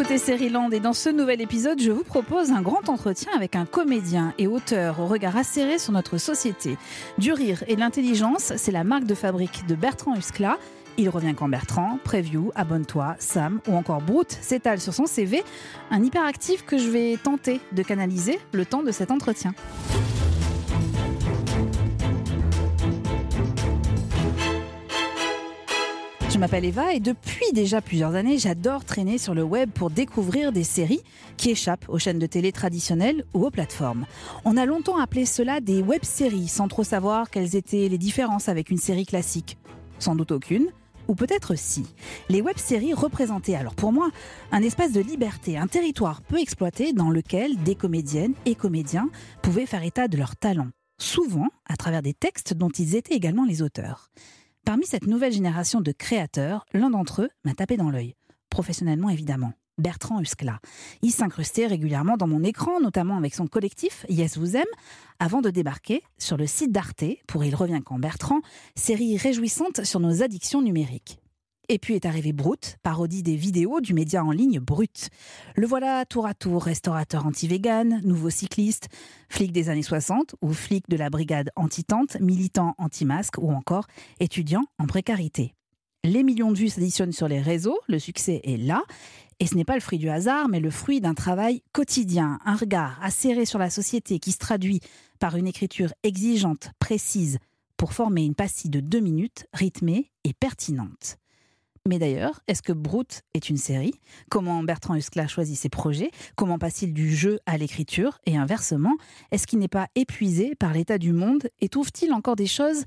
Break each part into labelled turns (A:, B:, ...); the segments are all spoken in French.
A: écoutez Land et dans ce nouvel épisode, je vous propose un grand entretien avec un comédien et auteur au regard acéré sur notre société. Du rire et de l'intelligence, c'est la marque de fabrique de Bertrand Huskla. Il revient quand Bertrand, Preview, Abonne-toi, Sam ou encore Brute s'étale sur son CV, un hyperactif que je vais tenter de canaliser le temps de cet entretien. Je m'appelle Eva et depuis déjà plusieurs années, j'adore traîner sur le web pour découvrir des séries qui échappent aux chaînes de télé traditionnelles ou aux plateformes. On a longtemps appelé cela des web-séries sans trop savoir quelles étaient les différences avec une série classique. Sans doute aucune. Ou peut-être si. Les web-séries représentaient alors pour moi un espace de liberté, un territoire peu exploité dans lequel des comédiennes et comédiens pouvaient faire état de leurs talents, souvent à travers des textes dont ils étaient également les auteurs. Parmi cette nouvelle génération de créateurs, l'un d'entre eux m'a tapé dans l'œil, professionnellement évidemment. Bertrand Huskla. Il s'incrustait régulièrement dans mon écran, notamment avec son collectif Yes Vous Aime, avant de débarquer sur le site d'Arte pour Il revient quand Bertrand, série réjouissante sur nos addictions numériques. Et puis est arrivé Brut, parodie des vidéos du média en ligne Brut. Le voilà tour à tour restaurateur anti-vegan, nouveau cycliste, flic des années 60 ou flic de la brigade anti-tente, militant anti-masque ou encore étudiant en précarité. Les millions de vues s'additionnent sur les réseaux, le succès est là. Et ce n'est pas le fruit du hasard, mais le fruit d'un travail quotidien, un regard acéré sur la société qui se traduit par une écriture exigeante, précise, pour former une pastille de deux minutes, rythmée et pertinente. Mais d'ailleurs, est-ce que Brute est une série? Comment Bertrand Huskla choisit ses projets? Comment passe-t-il du jeu à l'écriture? Et inversement, est-ce qu'il n'est pas épuisé par l'état du monde? Et trouve-t-il encore des choses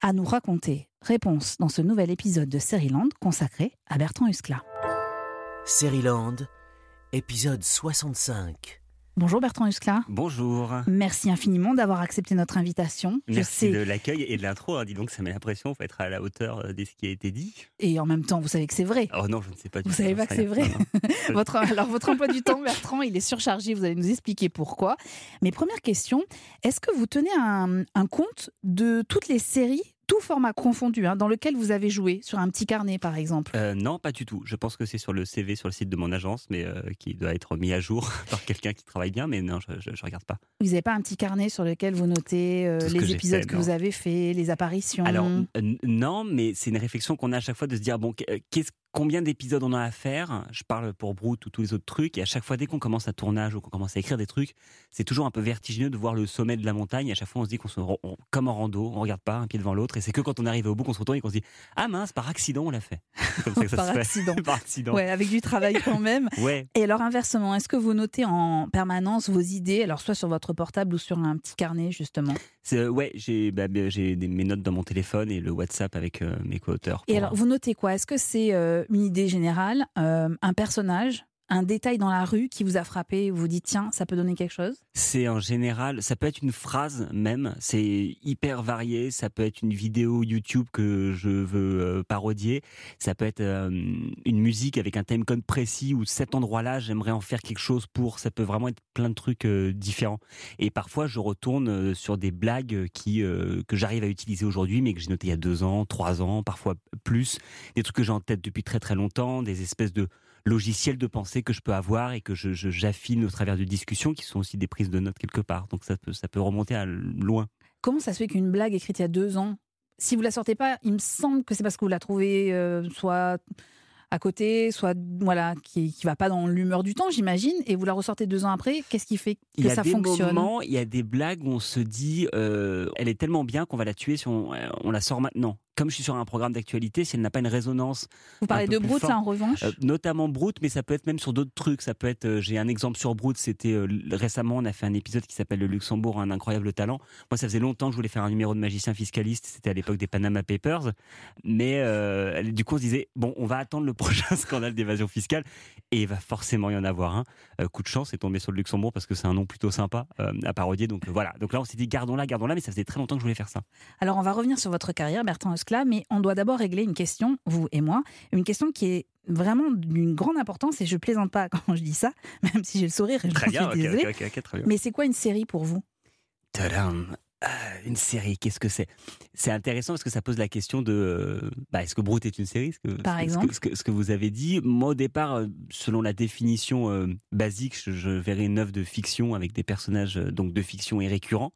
A: à nous raconter? Réponse dans ce nouvel épisode de Land consacré à Bertrand Huskla.
B: Land, épisode 65.
A: Bonjour Bertrand Huskla.
C: Bonjour.
A: Merci infiniment d'avoir accepté notre invitation.
C: Merci de l'accueil et de l'intro. Hein. Dis donc, ça met l'impression, faut être à la hauteur euh, de ce qui a été dit.
A: Et en même temps, vous savez que c'est vrai.
C: Oh non, je ne sais pas du
A: Vous savez pas que c'est vrai votre, Alors, votre emploi du temps, Bertrand, il est surchargé. Vous allez nous expliquer pourquoi. Mais première question, est-ce que vous tenez un compte de toutes les séries tout format confondu, hein, dans lequel vous avez joué, sur un petit carnet par exemple?
C: Euh, Non, pas du tout. Je pense que c'est sur le CV, sur le site de mon agence, mais euh, qui doit être mis à jour par quelqu'un qui travaille bien, mais non, je ne regarde pas.
A: Vous n'avez pas un petit carnet sur lequel vous notez euh, les épisodes que vous avez faits, les apparitions?
C: Alors, non, mais c'est une réflexion qu'on a à chaque fois de se dire, bon, qu'est-ce combien d'épisodes on a à faire. Je parle pour Brute ou tous les autres trucs. Et à chaque fois, dès qu'on commence un tournage ou qu'on commence à écrire des trucs, c'est toujours un peu vertigineux de voir le sommet de la montagne. à chaque fois, on se dit qu'on se, comme en rando, on regarde pas un pied devant l'autre. Et c'est que quand on arrive au bout qu'on se retourne et qu'on se dit, ah mince, par accident, on l'a fait.
A: Comme ça que ça par, se accident.
C: Fait. par accident.
A: Ouais, avec du travail quand même.
C: ouais.
A: Et alors, inversement, est-ce que vous notez en permanence vos idées, alors soit sur votre portable ou sur un petit carnet, justement?
C: Euh, Ouais, j'ai bah, mes notes dans mon téléphone et le WhatsApp avec euh, mes co-auteurs.
A: Et alors, vous notez quoi? Est-ce que c'est euh, une idée générale euh, un personnage, un détail dans la rue qui vous a frappé, vous dites tiens, ça peut donner quelque chose?
C: C'est en général, ça peut être une phrase même, c'est hyper varié, ça peut être une vidéo YouTube que je veux euh, parodier, ça peut être euh, une musique avec un timecode précis ou cet endroit-là, j'aimerais en faire quelque chose pour, ça peut vraiment être plein de trucs différents. Et parfois, je retourne sur des blagues qui que j'arrive à utiliser aujourd'hui, mais que j'ai noté il y a deux ans, trois ans, parfois plus, des trucs que j'ai en tête depuis très très longtemps, des espèces de logiciels de pensée que je peux avoir et que je, j'affine au travers de discussions qui sont aussi des prises de notes quelque part. Donc ça peut, ça peut remonter à loin.
A: Comment ça se fait qu'une blague écrite il y a deux ans, si vous la sortez pas, il me semble que c'est parce que vous la trouvez euh, soit à côté, soit voilà, qui, qui va pas dans l'humeur du temps, j'imagine, et vous la ressortez deux ans après, qu'est-ce qui fait que ça fonctionne?
C: Il y a des blagues où on se dit, euh, elle est tellement bien qu'on va la tuer si on, on la sort maintenant comme je suis sur un programme d'actualité, si elle n'a pas une résonance.
A: Vous parlez de Brut, en revanche euh,
C: Notamment Brut, mais ça peut être même sur d'autres trucs. Ça peut être, euh, j'ai un exemple sur Brut, c'était euh, récemment, on a fait un épisode qui s'appelle Le Luxembourg, un incroyable talent. Moi, ça faisait longtemps que je voulais faire un numéro de magicien fiscaliste, c'était à l'époque des Panama Papers. Mais du coup, on se disait, bon, on va attendre le prochain scandale d'évasion fiscale, et il va forcément y en avoir un. coup de chance, c'est tombé sur le Luxembourg parce que c'est un nom plutôt sympa à parodier. Donc voilà, donc là, on s'est dit, gardons-la, gardons-la, mais ça faisait très longtemps que je voulais faire ça.
A: Alors, on va revenir sur votre carrière, Bertrand mais on doit d'abord régler une question, vous et moi, une question qui est vraiment d'une grande importance et je plaisante pas quand je dis ça, même si j'ai le sourire et je
C: très
A: bien,
C: suis
A: Mais c'est quoi une série pour vous?
C: Tadam Euh, une série, qu'est-ce que c'est? C'est intéressant parce que ça pose la question de euh, bah, est-ce que Brute est une série? Ce que,
A: Par exemple.
C: ce que, ce, que, vous avez dit? Moi, au départ, euh, selon la définition basique, je, je, verrais une œuvre de fiction avec des personnages donc de fiction et récurrents.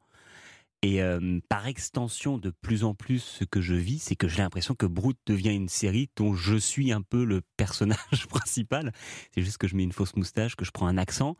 C: Et par extension, de plus en plus, ce que je vis, c'est que j'ai l'impression que Brute devient une série dont je suis un peu le personnage principal. C'est juste que je mets une fausse moustache, que je prends un accent.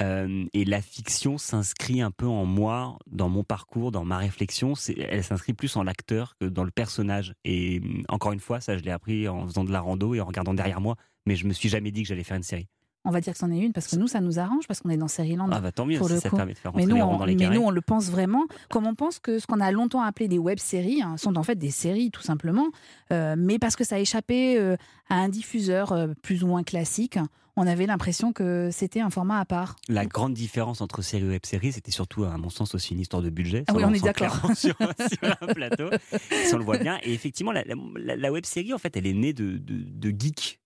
C: Euh, et la fiction s'inscrit un peu en moi, dans mon parcours, dans ma réflexion. Elle s'inscrit plus en l'acteur que dans le personnage. Et encore une fois, ça, je l'ai appris en faisant de la rando et en regardant derrière moi. Mais je me suis jamais dit que j'allais faire une série.
A: On va dire que c'en est une parce que nous, ça nous arrange parce qu'on est dans Land.
C: Ah bah tant mieux, ça permet de faire
A: mais nous,
C: on, dans les
A: Mais nous, on le pense vraiment. Comme on pense que ce qu'on a longtemps appelé des web-séries hein, sont en fait des séries, tout simplement. Euh, mais parce que ça a échappé euh, à un diffuseur plus ou moins classique on avait l'impression que c'était un format à part.
C: La grande différence entre série et web-série, c'était surtout, à mon sens, aussi une histoire de budget.
A: Ah oui, on, est d'accord.
C: Sur, sur, un plateau, si on le voit bien. Et effectivement, la, la, web-série, en fait, elle est née de, de, de geeks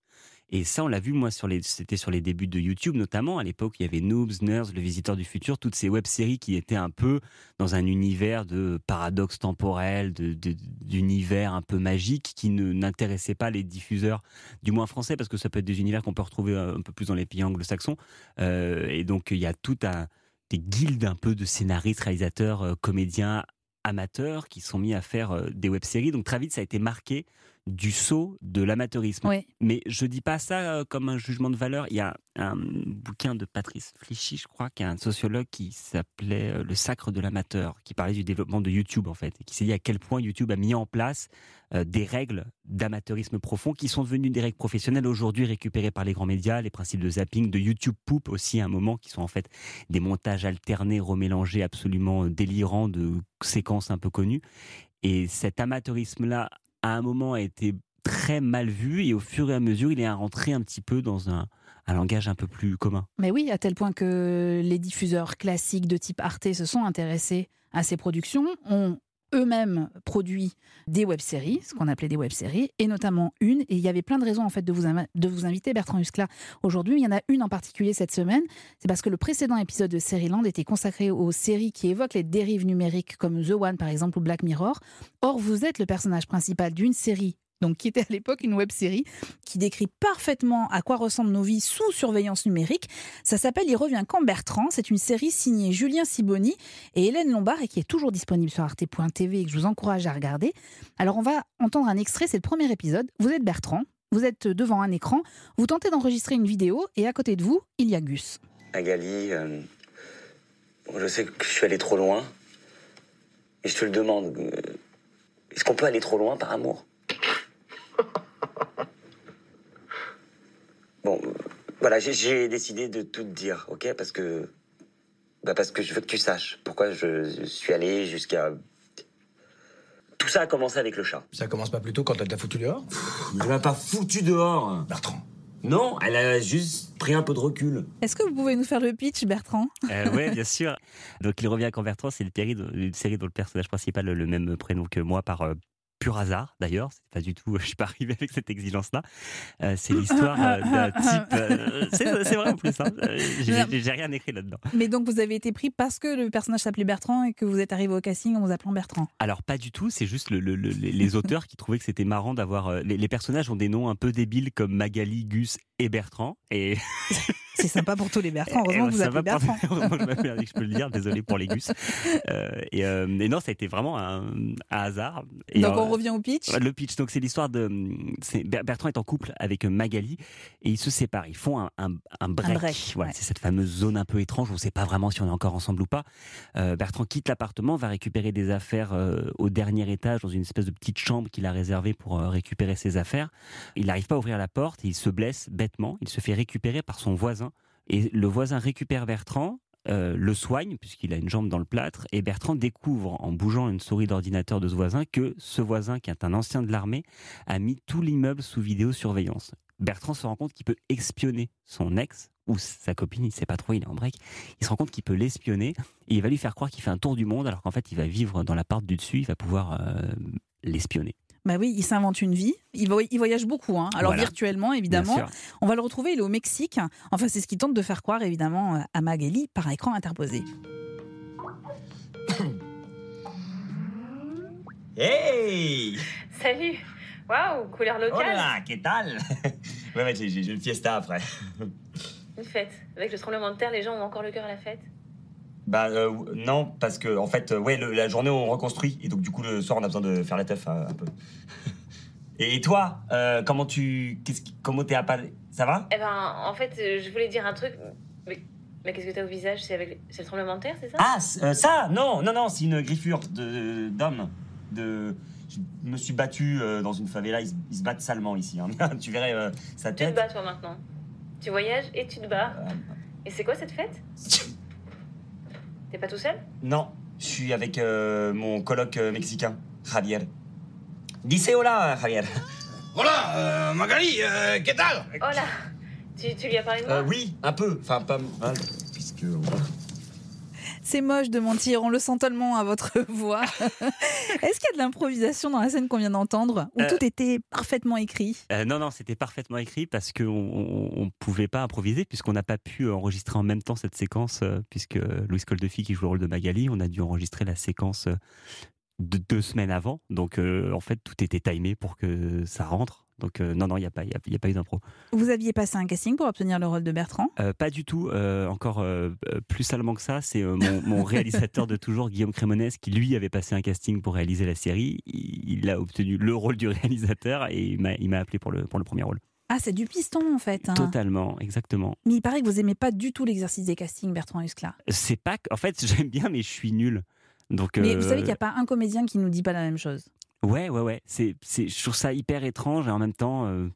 C: et ça, on l'a vu, moi, sur les, c'était sur les débuts de YouTube, notamment. À l'époque, il y avait Noobs, Nerds, Le Visiteur du Futur, toutes ces web-séries qui étaient un peu dans un univers de paradoxe temporel, d'univers un peu magique, qui ne, n'intéressaient pas les diffuseurs, du moins français, parce que ça peut être des univers qu'on peut retrouver un peu plus dans les pays anglo-saxons. Euh, et donc, il y a tout un, des guildes un peu de scénaristes, réalisateurs, euh, comédiens, amateurs qui sont mis à faire euh, des web-séries. Donc très vite, ça a été marqué du saut de l'amateurisme. Mais je dis pas ça euh, comme un jugement de valeur. Il y a un bouquin de Patrice Flichy, je crois, qui est un sociologue qui s'appelait euh, Le sacre de l'amateur, qui parlait du développement de YouTube en fait, et qui s'est dit à quel point YouTube a mis en place euh, des règles d'amateurisme profond qui sont devenues des règles professionnelles aujourd'hui récupérées par les grands médias, les principes de zapping, de YouTube Poop aussi à un moment, qui sont en fait des montages alternés, remélangés, absolument délirants de séquences un peu connues. Et cet amateurisme-là à un moment a été très mal vu et au fur et à mesure, il est rentré un petit peu dans un, un langage un peu plus commun.
A: Mais oui, à tel point que les diffuseurs classiques de type Arte se sont intéressés à ces productions, eux-mêmes produit des web-séries, ce qu'on appelait des web-séries, et notamment une, et il y avait plein de raisons en fait de vous, de vous inviter Bertrand Huskla aujourd'hui, il y en a une en particulier cette semaine, c'est parce que le précédent épisode de Land était consacré aux séries qui évoquent les dérives numériques comme The One par exemple ou Black Mirror. Or, vous êtes le personnage principal d'une série donc qui était à l'époque une web série qui décrit parfaitement à quoi ressemblent nos vies sous surveillance numérique. Ça s'appelle Il revient quand Bertrand. C'est une série signée Julien Siboni et Hélène Lombard et qui est toujours disponible sur arte.tv et que je vous encourage à regarder. Alors on va entendre un extrait, c'est le premier épisode. Vous êtes Bertrand, vous êtes devant un écran, vous tentez d'enregistrer une vidéo et à côté de vous, il y a Gus.
D: Agali, euh, je sais que je suis allé trop loin et je te le demande. Euh, est-ce qu'on peut aller trop loin par amour? Bon, voilà, j'ai décidé de tout te dire, ok Parce que. Bah parce que je veux que tu saches pourquoi je suis allé jusqu'à. Tout ça a commencé avec le chat.
E: Ça commence pas plus tôt quand elle t'a foutu dehors?
D: Elle m'a pas foutu dehors
E: Bertrand.
D: Non, elle a juste pris un peu de recul.
A: Est-ce que vous pouvez nous faire le pitch, Bertrand?
C: Euh, Oui, bien sûr. Donc, il revient quand Bertrand, c'est une série dont le personnage principal a le même prénom que moi par euh, pur hasard d'ailleurs, c'est pas du tout, je suis pas arrivé avec cette exigence-là. Euh, c'est l'histoire euh, d'un type. Euh, c'est vrai en plus, hein, j'ai rien écrit là-dedans.
A: Mais donc vous avez été pris parce que le personnage s'appelait Bertrand et que vous êtes arrivé au casting en vous appelant Bertrand
C: Alors pas du tout, c'est juste le, les auteurs qui trouvaient que c'était marrant d'avoir. Les, les, personnages ont des noms un peu débiles comme Magali, Gus et Bertrand. Et
A: C'est sympa pour tous les Bertrand. Heureusement que vous appelez Bertrand.
C: je peux le dire. Désolé pour les gus. Euh, euh, et, non, ça a été vraiment un, hasard.
A: donc on revient au pitch.
C: Le pitch. Donc c'est l'histoire de Bertrand est en couple avec Magali et ils se séparent. Ils font un, un, break. voilà, c'est cette fameuse zone un peu étrange. On ne sait pas vraiment si on est encore ensemble ou pas. Euh, Bertrand quitte l'appartement, va récupérer des affaires au dernier étage dans une espèce de petite chambre qu'il a réservée pour récupérer ses affaires. Il n'arrive pas à ouvrir la porte. Et il se blesse bêtement. Il se fait récupérer par son voisin et le voisin récupère Bertrand, euh, le soigne, puisqu'il a une jambe dans le plâtre, et Bertrand découvre, en bougeant une souris d'ordinateur de ce voisin, que ce voisin, qui est un ancien de l'armée, a mis tout l'immeuble sous vidéosurveillance. Bertrand se rend compte qu'il peut espionner son ex, ou sa copine, il ne sait pas trop, il est en break. Il se rend compte qu'il peut l'espionner, et il va lui faire croire qu'il fait un tour du monde, alors qu'en fait, il va vivre dans l'appart du dessus, il va pouvoir euh, l'espionner.
A: Bah oui, il s'invente une vie. Il, voyage beaucoup, hein. alors virtuellement évidemment. On va le retrouver, il est au Mexique. Enfin, c'est ce qu'il tente de faire croire évidemment à Magali par écran interposé.
D: Hey
F: Salut Waouh, couleur
D: Oh là
F: locale
D: Ouais, ouais, j'ai j'ai une fiesta après.
F: Une fête. Avec le tremblement de terre, les gens ont encore le cœur à la fête
D: Bah euh, non, parce que en fait, euh, ouais, le- la journée on reconstruit et donc du coup le soir on a besoin de faire la teuf euh, un peu. Et toi, euh, comment tu, qu'est-ce qui- comment t'es à pas, ça va?
F: Eh ben, en fait, euh, je voulais dire un truc. Mais, mais qu'est-ce que t'as au visage? C'est avec... c'est le tremblement de terre, c'est ça?
D: Ah, c- euh, ça, non, non, non, c'est une griffure de d'homme. De, je me suis battu euh, dans une favela, ils, se- ils se battent salement ici. hein. tu verrais euh, sa
F: Tu te
D: tête.
F: bats, toi, maintenant. Tu voyages et tu te bats.
D: Euh,
F: Et c'est quoi cette fête? T'es pas tout seul?
D: Non, je suis avec euh, mon coloc euh, mexicain, Javier. Dice hola, Javier.
E: Voilà, euh, Magali, euh, qu'est-ce
F: Oh là tu, tu lui as parlé de moi?
D: Euh, oui, un peu, enfin pas mal, puisque.
A: C'est moche de mentir, on le sent tellement à votre voix. Est-ce qu'il y a de l'improvisation dans la scène qu'on vient d'entendre Où
C: Euh.
A: tout était parfaitement écrit?
C: Euh, non, non, c'était parfaitement écrit parce qu'on on, on pouvait pas improviser puisqu'on n'a pas pu enregistrer en même temps cette séquence euh, puisque Louis Coldefi qui joue le rôle de Magali, on a dû enregistrer la séquence de deux semaines avant. Donc euh, en fait, tout était timé pour que ça rentre. Donc euh, non, non, il n'y a pas, y a, il y a pas eu d'impro.
A: Vous aviez passé un casting pour obtenir le rôle de Bertrand?
C: Euh, pas du tout. euh, encore plus salement que ça, c'est mon, mon réalisateur de toujours, Guillaume Crémonès, qui lui avait passé un casting pour réaliser la série. Il, il a obtenu le rôle du réalisateur et il m'a appelé pour le, pour le premier rôle.
A: Ah, c'est du piston en fait. hein.
C: Totalement, exactement.
A: Mais il paraît que vous aimez pas du tout l'exercice des castings, Bertrand Huskla.
C: C'est pas. En fait, j'aime bien, mais je suis nul. Donc.
A: Mais
C: euh,
A: vous savez qu'il n'y a pas un comédien qui nous dit pas la même chose.
C: Ouais, ouais, ouais. C'est, c'est, je trouve ça hyper étrange et en même temps, euh,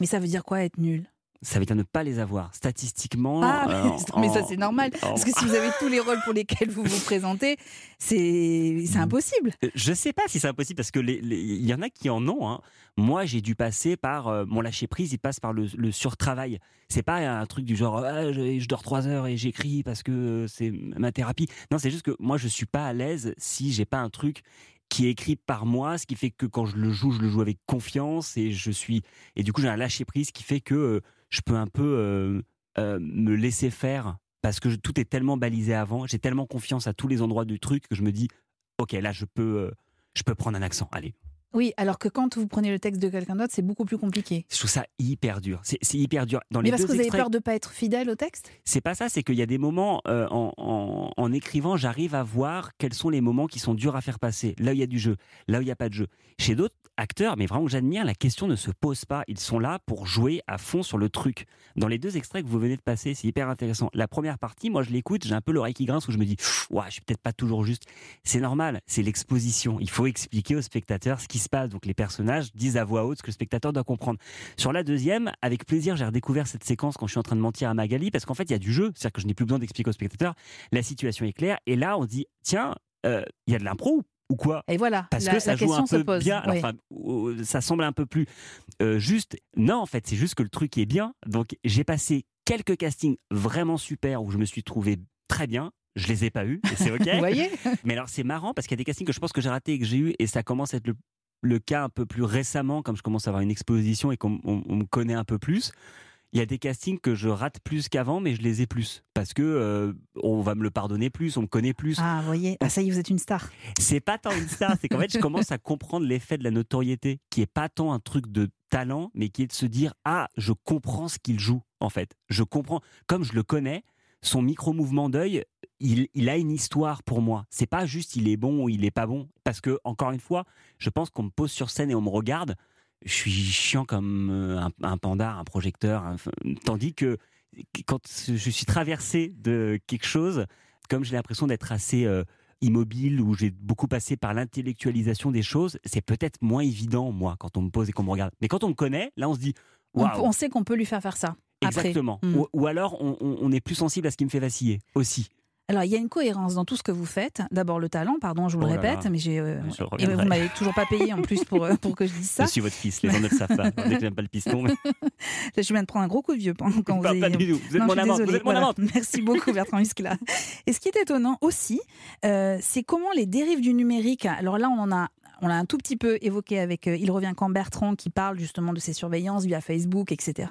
A: Mais ça veut dire quoi être nul?
C: ça veut dire ne pas les avoir. Statistiquement.
A: Ah,
C: euh,
A: mais, mais ça c'est normal.
C: en-
A: Parce que si vous avez tous les rôles pour lesquels vous vous présentez, c'est c'est impossible.
C: Euh, Je sais pas si c'est impossible parce les- il y en a qui en ont. hein. Moi, j'ai dû passer par euh, mon lâcher prise. Il passe par le, le surtravail. C'est pas un truc du genre Ah, je, je dors trois heures et j'écris parce que c'est ma thérapie. Non, c'est juste que moi, je suis pas à l'aise si j'ai pas un truc qui est écrit par moi, ce qui fait que quand je le joue, je le joue avec confiance et je suis et du coup j'ai un lâcher prise qui fait que euh, je peux un peu euh, euh, me laisser faire parce que tout est tellement balisé avant. J'ai tellement confiance à tous les endroits du truc que je me dis ok, là, je peux, je peux prendre un accent. Allez.
A: Oui, alors que quand vous prenez le texte de quelqu'un d'autre, c'est beaucoup plus compliqué.
C: Je trouve ça hyper dur. C'est hyper dur. Dans
A: Mais
C: les
A: parce
C: deux
A: que vous avez peur de pas être fidèle au texte?
C: C'est pas ça. C'est qu'il y a des moments euh, en, en- en écrivant, j'arrive à voir quels sont les moments qui sont durs à faire passer. Là où il y a du jeu, là où il n'y a pas de jeu. Chez d'autres acteurs, mais vraiment que j'admire, la question ne se pose pas. Ils sont là pour jouer à fond sur le truc. Dans les deux extraits que vous venez de passer, c'est hyper intéressant. La première partie, moi, je l'écoute, j'ai un peu l'oreille qui grince où je me dis, ouais, je suis peut-être pas toujours juste. C'est normal, c'est l'exposition. Il faut expliquer au spectateur ce qui se passe. Donc les personnages disent à voix haute ce que le spectateur doit comprendre. Sur la deuxième, avec plaisir, j'ai redécouvert cette séquence quand je suis en train de mentir à Magali, parce qu'en fait, il y a du jeu, c'est-à-dire que je n'ai plus besoin d'expliquer au spectateur. La situation est claire, et là, on dit, tiens, euh, il y a de l'impro ou quoi?
A: Et voilà,
C: parce
A: la,
C: que ça
A: la
C: joue
A: question
C: un peu
A: pose.
C: bien. Enfin, ça semble un peu plus euh, juste. Non, en fait, c'est juste que le truc est bien. Donc, j'ai passé quelques castings vraiment super où je me suis trouvé très bien. Je les ai pas eus, et c'est ok.
A: Vous voyez?
C: Mais alors, c'est marrant parce qu'il y a des castings que je pense que j'ai ratés et que j'ai eu, et ça commence à être le, le cas un peu plus récemment, comme je commence à avoir une exposition et qu'on on- on me connaît un peu plus. Il y a des castings que je rate plus qu'avant, mais je les ai plus parce que euh, on va me le pardonner plus, on me connaît plus.
A: Ah, vous voyez, ah, ça y est, vous êtes une star.
C: C'est pas tant une star, c'est qu'en fait, je commence à comprendre l'effet de la notoriété, qui est pas tant un truc de talent, mais qui est de se dire ah, je comprends ce qu'il joue. En fait, je comprends. Comme je le connais, son micro-mouvement d'œil, il, il a une histoire pour moi. C'est pas juste il est bon ou il est pas bon, parce que encore une fois, je pense qu'on me pose sur scène et on me regarde. Je suis chiant comme euh, un, un panda, un projecteur, un- tandis que quand je suis traversé de quelque chose, comme j'ai l'impression d'être assez euh, immobile, où j'ai beaucoup passé par l'intellectualisation des choses, c'est peut-être moins évident, moi, quand on me pose et qu'on me regarde. Mais quand on me connaît, là, on se dit,
A: On, on sait qu'on peut lui faire faire ça. Après.
C: exactement.
A: Mm.
C: Ou, ou alors, on, est plus sensible à ce qui me fait vaciller aussi.
A: Alors, il y a une cohérence dans tout ce que vous faites. D'abord, le talent, pardon, je vous
C: Oh
A: le
C: là
A: répète,
C: là.
A: mais j'ai. euh, et vous m'avez toujours pas payé en plus pour, euh, pour que je dise ça.
C: Je suis votre fils, les gens ne le savent pas. Dès que j'aime pas le piston, mais
A: Je viens de prendre un gros coup de vieux quand quand vous
C: pas,
A: avez-
C: pas du tout. Vous êtes
A: Non,
C: mon
A: je suis
C: amante.
A: désolée.
C: Vous êtes mon
A: Voilà.
C: amante.
A: Merci beaucoup Bertrand Muscla. Et ce qui est étonnant aussi, euh, c'est comment les dérives du numérique, alors là on en a On l'a un tout petit peu évoqué avec euh, Il revient quand Bertrand qui parle justement de ces surveillances via Facebook, etc.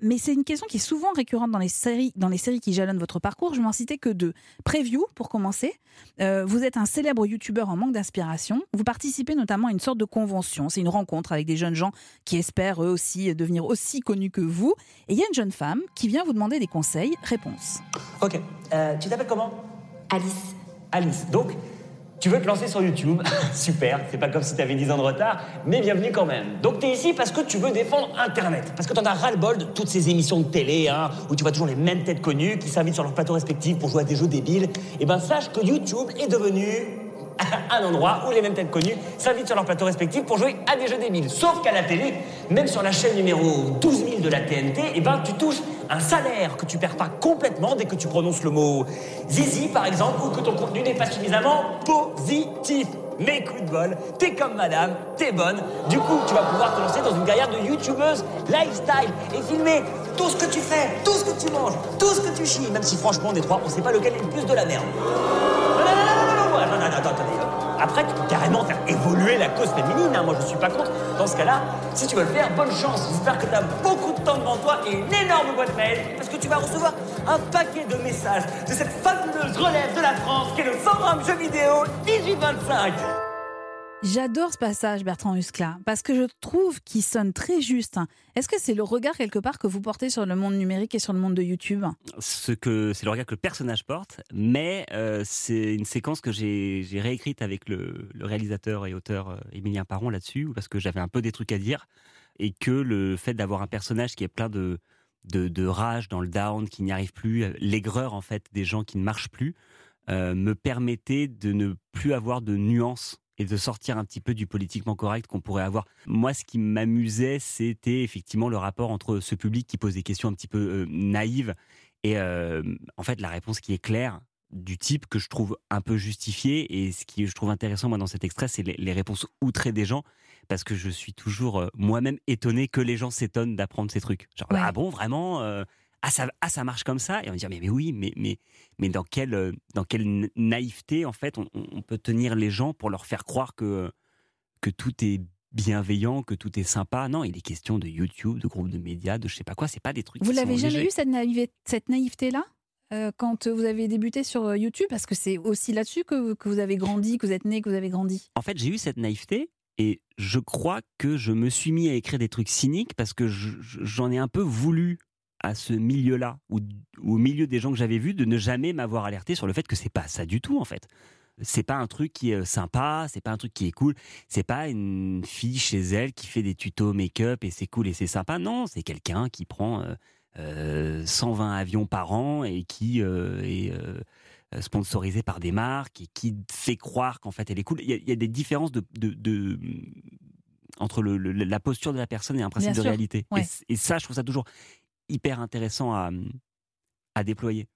A: Mais c'est une question qui est souvent récurrente dans les séries, dans les séries qui jalonnent votre parcours. Je vais en citer que deux. Preview, pour commencer. Euh, vous êtes un célèbre youtubeur en manque d'inspiration. Vous participez notamment à une sorte de convention. C'est une rencontre avec des jeunes gens qui espèrent eux aussi devenir aussi connus que vous. Et il y a une jeune femme qui vient vous demander des conseils. Réponse.
D: Ok, euh, tu t'appelles comment?
G: Alice.
D: Alice. Donc, tu veux te lancer sur YouTube? Super, c'est pas comme si t'avais 10 ans de retard, mais bienvenue quand même. Donc t'es ici parce que tu veux défendre Internet, parce que t'en as ras-le-bol de toutes ces émissions de télé, hein, où tu vois toujours les mêmes têtes connues qui s'invitent sur leur plateau respectif pour jouer à des jeux débiles. Et ben sache que YouTube est devenu un endroit où les mêmes têtes connues s'invitent sur leur plateau respectif pour jouer à des jeux débiles. Sauf qu'à la télé, même sur la chaîne numéro 12 000 de la TNT, et ben tu touches un salaire que tu perds pas complètement dès que tu prononces le mot zizi par exemple, ou que ton contenu n'est pas suffisamment positif. Mais coup de bol, t'es comme madame, t'es bonne. Du coup, tu vas pouvoir te lancer dans une carrière de youtubeuse lifestyle et filmer tout ce que tu fais, tout ce que tu manges, tout ce que tu chies, même si franchement, des trois, on sait pas lequel est le plus de la merde. Après, tu peux carrément faire évoluer la cause féminine. hein. Moi, je suis pas contre. Dans ce cas-là, si tu veux le faire, bonne chance. J'espère que tu as beaucoup de temps devant toi et une énorme boîte mail parce que tu vas recevoir un paquet de messages de cette fabuleuse relève de la France qui est le forum jeux vidéo 1825.
A: J'adore ce passage, Bertrand Huskla, parce que je trouve qu'il sonne très juste. Est-ce que c'est le regard quelque part que vous portez sur le monde numérique et sur le monde de YouTube?
C: Ce que c'est le regard que le personnage porte, mais euh, c'est une séquence que j'ai réécrite avec le, réalisateur et auteur euh, Émilien Paron là-dessus, parce que j'avais un peu des trucs à dire, et que le fait d'avoir un personnage qui est plein de, rage dans le down, qui n'y arrive plus, euh, l'aigreur en fait des gens qui ne marchent plus, me permettait de ne plus avoir de nuances et de sortir un petit peu du politiquement correct qu'on pourrait avoir. Moi, ce qui m'amusait, c'était effectivement le rapport entre ce public qui pose des questions un petit peu euh, naïves et euh, en fait la réponse qui est claire du type que je trouve un peu justifiée et ce qui je trouve intéressant moi dans cet extrait, c'est les, les réponses outrées des gens parce que je suis toujours euh, moi-même étonné que les gens s'étonnent d'apprendre ces trucs. Genre
A: Ouais.
C: ah bon vraiment ah ça ah ça marche comme ça et on va dire mais, mais oui mais mais mais dans quelle euh, dans quelle na- naïveté en fait on, peut tenir les gens pour leur faire croire que que tout est bienveillant, que tout est sympa. Non, il est question de YouTube, de groupes de médias, de je sais pas quoi. C'est pas des trucs.
A: Vous l'avez jamais eu cette, naïve- cette naïveté-là euh, quand vous avez débuté sur euh, YouTube? Parce que c'est aussi là-dessus que, que vous avez grandi, que vous êtes né, que vous avez grandi.
C: En fait, j'ai eu cette naïveté et je crois que je me suis mis à écrire des trucs cyniques parce que je- je- j'en ai un peu voulu à ce milieu-là, ou ou au milieu des gens que j'avais vus, de ne jamais m'avoir alerté sur le fait que c'est pas ça du tout en fait. C'est pas un truc qui est euh, sympa, c'est pas un truc qui est cool, c'est pas une fille chez elle qui fait des tutos make-up et c'est cool et c'est sympa. Non, c'est quelqu'un qui prend euh, euh, 120 avions par an et qui euh, est euh, sponsorisé par des marques et qui fait croire qu'en fait elle est cool. Il y a, il y a des différences de, de- de- entre le- le- la posture de la personne et un principe
A: Bien
C: de
A: sûr,
C: réalité.
A: ouais.
C: Et c- Et, ça, je trouve ça toujours hyper intéressant à, à déployer.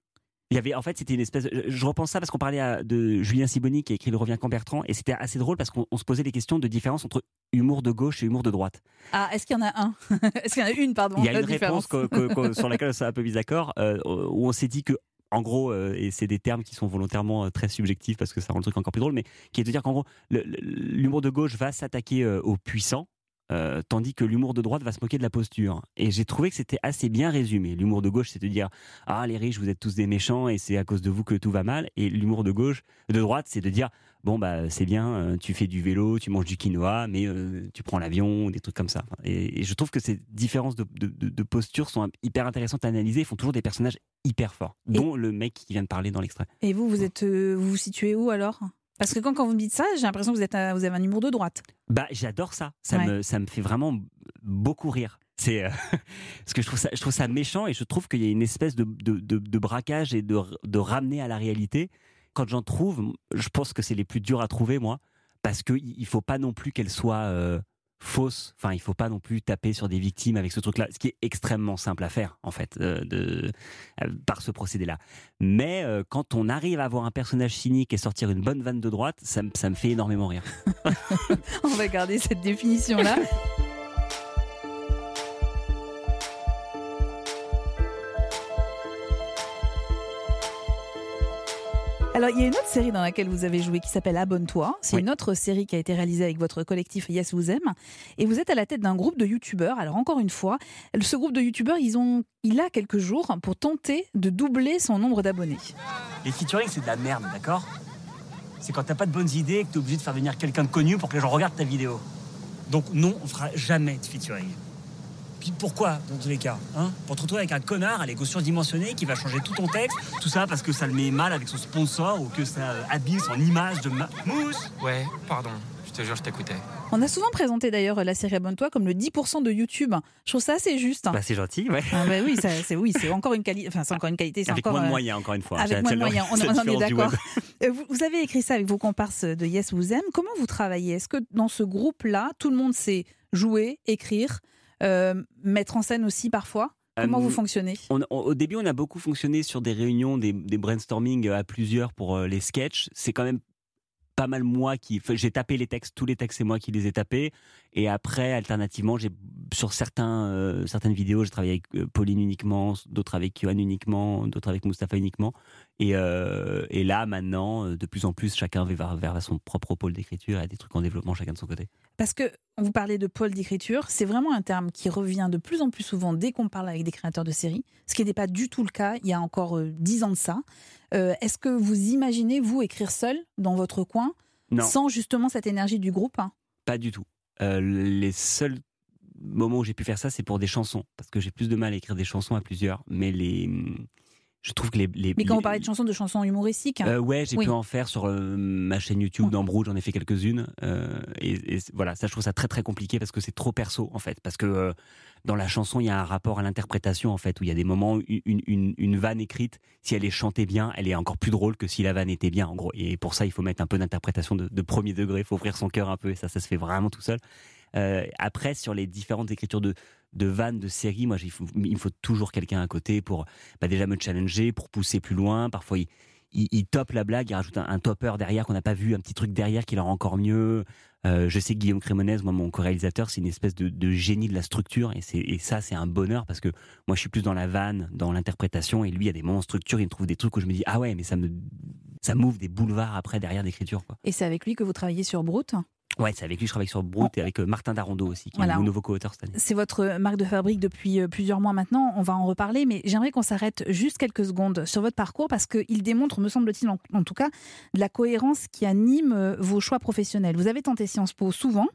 C: Il y avait, en fait, c'était une espèce. Je, je repense ça parce qu'on parlait à- de Julien Siboni qui a écrit Le Revient quand Bertrand, et c'était assez drôle parce qu'on on se posait des questions de différence entre humour de gauche et humour de droite.
A: Ah, est-ce qu'il y en a un Est-ce qu'il y en a une, pardon
C: Il y a une réponse que- que- que- sur laquelle on s'est un peu mis d'accord, euh, où on s'est dit que, en gros, euh, et c'est des termes qui sont volontairement euh, très subjectifs parce que ça rend le truc encore plus drôle, mais qui est de dire qu'en gros, l'humour de gauche va s'attaquer euh, aux puissants. Euh, tandis que l'humour de droite va se moquer de la posture. Et j'ai trouvé que c'était assez bien résumé. L'humour de gauche, c'est de dire ah les riches, vous êtes tous des méchants et c'est à cause de vous que tout va mal. Et l'humour de gauche, de droite, c'est de dire bon bah c'est bien, euh, tu fais du vélo, tu manges du quinoa, mais euh, tu prends l'avion, des trucs comme ça. Et, et je trouve que ces différences de, de, de- de posture sont hyper intéressantes à analyser. Ils font toujours des personnages hyper forts,
A: Et-
C: dont le mec qui vient de parler dans l'extrait.
A: Et vous, vous êtes, vous vous situez où alors? Parce que quand, quand vous me dites ça, j'ai l'impression que vous, êtes un- vous avez un humour de droite.
C: Bah j'adore ça. Ça
A: Ouais.
C: me ça me fait vraiment beaucoup rire. C'est euh, parce que je trouve ça je trouve ça méchant et je trouve qu'il y a une espèce de de, de, de braquage et de ramener à la réalité. Quand j'en trouve, je pense que c'est les plus durs à trouver moi parce que il faut pas non plus qu'elles soient euh, fausses. Enfin, il faut pas non plus taper sur des victimes avec ce truc-là, ce qui est extrêmement simple à faire en fait euh, de euh, par ce procédé-là. Mais euh, quand on arrive à avoir un personnage cynique et sortir une bonne vanne de droite, ça, ça me fait énormément rire.
A: On va garder cette définition-là. Alors, il y a une autre série dans laquelle vous avez joué qui s'appelle Abonne-toi. C'est
C: Oui.
A: une autre série qui a été réalisée avec votre collectif Yes Vous Aime. Et vous êtes à la tête d'un groupe de youtubeurs. Alors, encore une fois, ce groupe de youtubeurs, ils ont, il a quelques jours pour tenter de doubler son nombre d'abonnés.
C: Les featuring, c'est de la merde, d'accord? C'est quand t'as pas de bonnes idées et que t'es obligé de faire venir quelqu'un de connu pour que les gens regardent ta vidéo. Donc non, on fera jamais de featuring. Puis pourquoi, dans tous les cas hein Pour te retrouver avec un connard à l'ego surdimensionné qui va changer tout ton texte, tout ça parce que ça le met mal avec son sponsor ou que ça euh, abîme son image de ma... Mousse
G: Ouais, pardon. Je te jure, je t'écoutais.
A: On a souvent présenté d'ailleurs la série Abonne-toi comme le 10% de YouTube. Je trouve ça assez juste.
C: Bah c'est gentil, ouais.
A: Ah bah oui, c'est oui, c'est encore une qualité. Enfin, c'est encore une qualité.
C: Avec
A: encore
C: moins de
A: euh,
C: moyens, encore une fois.
A: Avec moins de moyens, on, en est d'accord. Euh, Vous, vous avez écrit ça avec vos comparses de Yes Vous Aime. Comment vous travaillez? Est-ce que dans ce groupe-là, tout le monde sait jouer, écrire, euh, mettre en scène aussi parfois Comment
C: Euh,
A: vous fonctionnez?
C: On- on- au début, on a beaucoup fonctionné sur des réunions, des, des brainstorming à plusieurs pour euh, les sketchs. C'est quand même pas mal moi qui. J'ai tapé les textes, tous les textes, c'est moi qui les ai tapés. Et après, alternativement, j'ai sur certains, euh, certaines vidéos, j'ai travaillé avec euh, Pauline uniquement, d'autres avec Yohan uniquement, d'autres avec Mustapha uniquement. Et, euh, et là, maintenant, de plus en plus, chacun va vers, son propre pôle d'écriture et a des trucs en développement chacun de son côté.
A: Parce que vous parlez de pôle d'écriture, c'est vraiment un terme qui revient de plus en plus souvent dès qu'on parle avec des créateurs de séries, ce qui n'était pas du tout le cas il y a encore dix ans de ça. Euh, Est-ce que vous imaginez, vous, écrire seul dans votre coin,
C: Non.
A: sans justement cette énergie du groupe hein?
C: Pas du tout. Euh, les seuls moments où j'ai pu faire ça, c'est pour des chansons, parce que j'ai plus de mal à écrire des chansons à plusieurs. Mais les, je trouve que les. les
A: Mais quand
C: les-
A: vous parlez de chansons, de chansons humoristiques,
C: Euh, ouais, j'ai
A: Oui.
C: pu en faire sur euh, ma chaîne YouTube Brood, j'en ai fait quelques-unes. euh, et, voilà, ça je trouve ça très très compliqué parce que c'est trop perso en fait. Parce que dans la chanson, il y a un rapport à l'interprétation en fait, où il y a des moments, où une, une, une vanne écrite, si elle est chantée bien, elle est encore plus drôle que si la vanne était bien en gros. Et pour ça, il faut mettre un peu d'interprétation de, de premier degré, il faut ouvrir son cœur un peu et ça, ça se fait vraiment tout seul. Après, sur les différentes écritures de, de vannes, de séries, moi, il faut- me faut toujours quelqu'un à côté pour bah, déjà me challenger, pour pousser plus loin. Parfois, il, top la blague, il rajoute un, topper derrière qu'on n'a pas vu, un petit truc derrière qui le rend encore mieux. Euh, je sais que Guillaume Crémonez, moi, mon co-réalisateur, c'est une espèce de, génie de la structure et, ça, c'est un bonheur parce que moi, je suis plus dans la vanne, dans l'interprétation et lui, il y a des moments en structure, il me trouve des trucs où je me dis, ah ouais, mais ça me, ça m'ouvre des boulevards après derrière d'écriture. Quoi.
A: et c'est avec lui que vous travaillez sur Brut?
C: Ouais, c'est avec lui que je travaille sur Brut et avec euh, Martin Darondo aussi, qui
A: Voilà.
C: est mon nouveau co-auteur cette année.
A: C'est votre marque de fabrique depuis euh, plusieurs mois maintenant. On va en reparler, mais j'aimerais qu'on s'arrête juste quelques secondes sur votre parcours parce qu'il démontre, me semble-t-il en, en tout cas, de la cohérence qui anime euh, vos choix professionnels. Vous avez tenté Sciences Po souvent,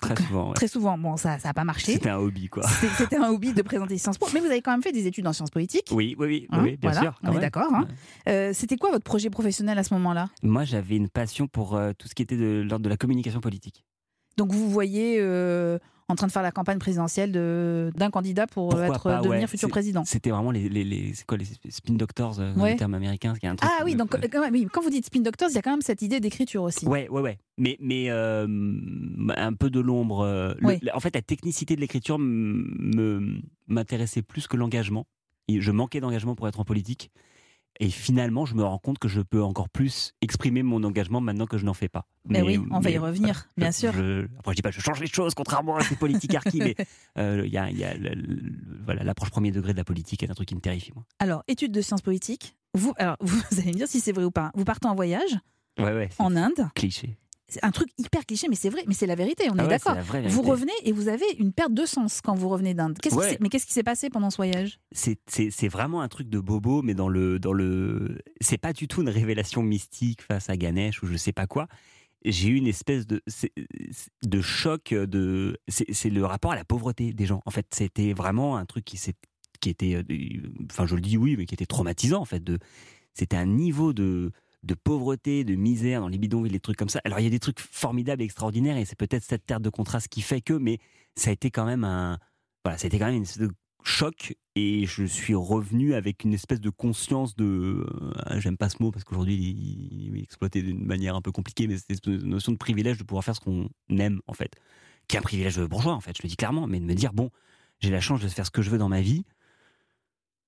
C: Très souvent. ouais.
A: très souvent. Bon, ça n'a pas marché.
C: C'était un hobby, quoi.
A: C'était un hobby de présenter Sciences Po, mais vous avez quand même fait des études en sciences politiques.
C: Oui, oui, oui,
A: Hein,
C: oui bien
A: voilà,
C: sûr.
A: on est d'accord. hein. Euh, C'était quoi votre projet professionnel à ce moment-là?
C: Moi, j'avais une passion pour euh, tout ce qui était de l'ordre de la communication politique.
A: Donc vous vous voyez euh, en train de faire la campagne présidentielle de- d'un candidat pour
C: Pourquoi
A: être
C: pas,
A: devenir
C: ouais.
A: futur président.
C: C'était vraiment les, les, quoi, les spin doctors, euh,
A: Ouais.
C: le terme américain, qui est un truc.
A: Ah oui,
C: euh,
A: donc
C: euh,
A: euh, quand, même, oui, quand vous dites Spin Doctors, il y a quand même cette idée d'écriture aussi.
C: Ouais, ouais, ouais. Mais, mais euh, un peu de l'ombre. euh,
A: Oui.
C: En fait, la technicité de l'écriture m'intéressait plus que l'engagement. Je manquais d'engagement pour être en politique. Et finalement, je me rends compte que je peux encore plus exprimer mon engagement maintenant que je n'en fais pas.
A: Mais oui, on va y revenir, bien
C: je-
A: sûr.
C: je- après, je dis pas, je change les choses, contrairement à ces politiques archi, mais euh, il y a, il y a le- le- voilà, l'approche premier degré de la politique est un truc qui me terrifie, moi.
A: Alors, études de sciences politiques. Vous, alors, vous allez me dire si c'est vrai ou pas. Vous partez en voyage
C: Ouais, ouais,
A: en Inde.
C: cliché.
A: C'est un truc hyper cliché, mais c'est vrai. Mais c'est la vérité, on
C: Ah
A: est
C: ouais,
A: d'accord. Vous revenez et vous avez une perte de sens quand vous revenez d'Inde.
C: Ouais.
A: mais qu'est-ce qui s'est passé pendant ce voyage?
C: C'est vraiment un truc de bobo, mais dans le dans le c'est pas du tout une révélation mystique face à Ganesh ou je sais pas quoi. J'ai eu une espèce de de choc de c'est le rapport à la pauvreté des gens. En fait, c'était vraiment un truc qui était euh, enfin je le dis oui, mais qui était traumatisant en fait. De c'était un niveau de de pauvreté, de misère dans les bidonvilles, des trucs comme ça. Alors il y a des trucs formidables, et extraordinaires, et c'est peut-être cette terre de contraste qui fait que, mais ça a été quand même un, voilà, ça a été quand même une choc et je suis revenu avec une espèce de conscience de euh, j'aime pas ce mot parce qu'aujourd'hui il est exploité d'une manière un peu compliquée mais c'est une notion de privilège de pouvoir faire ce qu'on aime en fait qui est un privilège bourgeois en fait je le dis clairement mais de me dire bon j'ai la chance de faire ce que je veux dans ma vie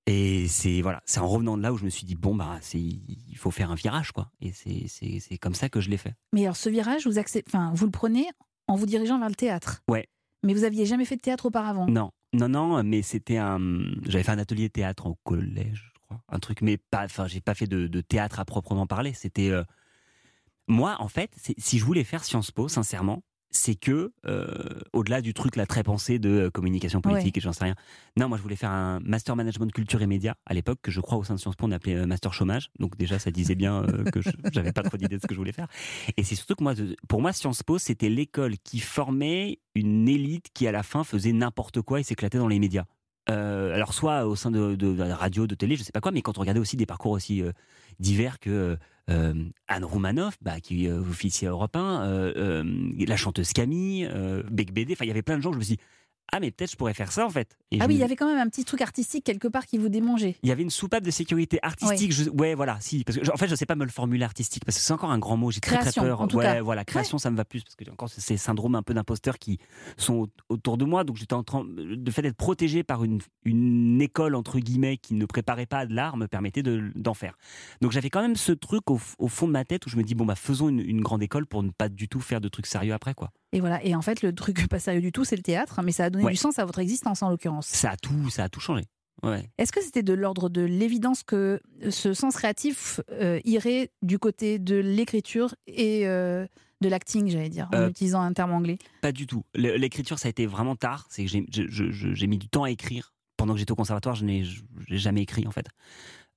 C: et c'est voilà c'est en revenant de là où je me suis dit bon bah c'est il faut faire un virage quoi et c'est comme ça que je l'ai fait
A: Mais alors, ce virage, vous, enfin, vous le prenez en vous dirigeant vers le théâtre.
C: Ouais.
A: Mais vous aviez jamais fait de théâtre auparavant.
C: non non non mais c'était un j'avais fait un atelier de théâtre au collège je crois, un truc, mais pas. Enfin, j'ai pas fait de, de théâtre à proprement parler. C'était euh, moi, en fait, si je voulais faire Sciences Po, sincèrement, c'est que euh, au-delà du truc là très pensé de euh, communication politique et j'en sais rien. Non, moi je voulais faire un master management culture et médias à l'époque que je crois au sein de Sciences Po on appelait euh, master chômage. Donc déjà ça disait bien euh, que je- j'avais pas trop d'idée de ce que je voulais faire. Et c'est surtout que moi, pour moi, Sciences Po, c'était l'école qui formait une élite qui, à la fin, faisait n'importe quoi et s'éclatait dans les médias. Euh, alors, soit au sein de, la radio, de télé, je sais pas quoi, mais quand on regardait aussi des parcours aussi euh, divers que euh, Anne Roumanoff, bah, qui est officier à Europe 1, euh, la chanteuse Camille, euh, Bec BD, enfin, il y avait plein de gens, je me suis dit, ah, mais peut-être je pourrais faire ça, en fait. Et
A: Ah oui,
C: me-
A: il y avait quand même un petit truc artistique quelque part qui vous démangeait.
C: il y avait une soupape de sécurité artistique. je- ouais, voilà, si. Parce que, en fait, je sais pas me le formuler artistique parce que c'est encore un grand mot. J'ai très très peur.
A: en tout
C: ouais,
A: cas.
C: voilà, création, ça me va plus parce que j'ai encore ces syndromes un peu d'imposteur qui sont au- autour de moi. Donc j'étais en train, de fait d'être protégé par une, une école entre guillemets qui ne préparait pas à de l'art me permettait de- d'en faire. Donc j'avais quand même ce truc au, fond de ma tête où je me dis bon bah faisons une, une grande école pour ne pas du tout faire de trucs sérieux après quoi.
A: Et voilà. Et en fait, le truc pas sérieux du tout, c'est le théâtre, mais ça a donné
C: Ouais.
A: du sens à votre existence en l'occurrence.
C: Ça a tout, ça a tout changé. Ouais.
A: Est-ce que c'était de l'ordre de l'évidence que ce sens créatif euh, irait du côté de l'écriture et euh, de l'acting, j'allais dire, en
C: Euh,
A: utilisant un terme anglais?
C: Pas du tout. L'écriture, ça a été vraiment tard. C'est que j'ai mis du temps à écrire. Pendant que j'étais au conservatoire, je n'ai jamais écrit en fait.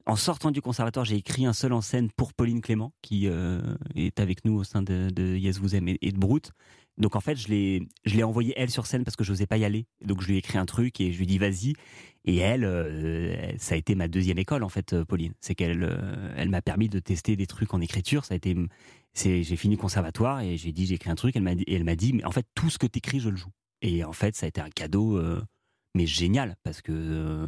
C: En sortant du conservatoire, j'ai écrit un seul en scène pour Pauline Clément, qui euh, est avec nous au sein de, de Yes Vous Aime et, et de Brute. Donc en fait, je l'ai je l'ai envoyée elle sur scène parce que je n'osais pas y aller. Donc je lui ai écrit un truc et je lui ai dit vas-y. Et elle, euh, ça a été ma deuxième école en fait, euh, Pauline. C'est qu'elle euh, elle m'a permis de tester des trucs en écriture. Ça a été c'est j'ai fini conservatoire et j'ai dit j'ai écrit un truc elle m'a dit et elle m'a dit mais en fait tout ce que t'écris je le joue et en fait ça a été un cadeau mais génial parce que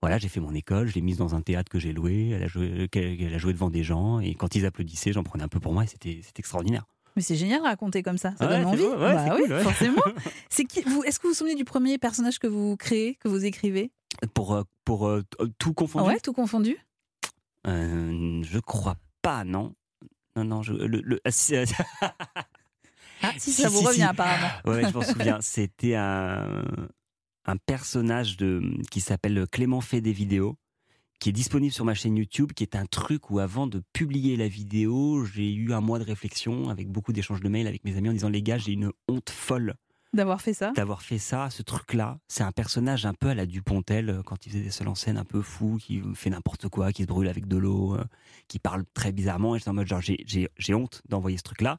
C: voilà j'ai fait mon école je l'ai mise dans un théâtre que j'ai loué elle a joué elle a joué devant des gens et quand ils applaudissaient j'en prenais un peu pour moi et c'était c'était extraordinaire
A: Mais c'est génial de raconter comme ça, ça
C: Ouais,
A: donne envie.
C: beau, ouais,
A: bah oui,
C: cool, ouais.
A: forcément. C'est qui vous Est-ce que vous vous souvenez du premier personnage que vous créez, que vous écrivez?
C: Pour euh, pour euh, t- tout confondu?
A: Ouais, tout confondu.
C: Euh, je crois pas non non non je, le, le- ah, si, euh,
A: Ah, si, ça vous
C: si,
A: revient
C: si.
A: apparemment.
C: Ouais, je m'en souviens. C'était un, un personnage de, qui s'appelle Clément fait des vidéos, qui est disponible sur ma chaîne YouTube, qui est un truc où avant de publier la vidéo, j'ai eu un mois de réflexion avec beaucoup d'échanges de mails avec mes amis en disant les gars, j'ai une honte folle
A: D'avoir fait ça.
C: d'avoir fait ça, ce truc-là. C'est un personnage un peu à la Dupontel, euh, quand il faisait des seuls en scène, un peu fou, qui fait n'importe quoi, qui se brûle avec de l'eau, euh, qui parle très bizarrement. Et j'étais en mode, genre, j'ai- j'ai j'ai honte d'envoyer ce truc-là.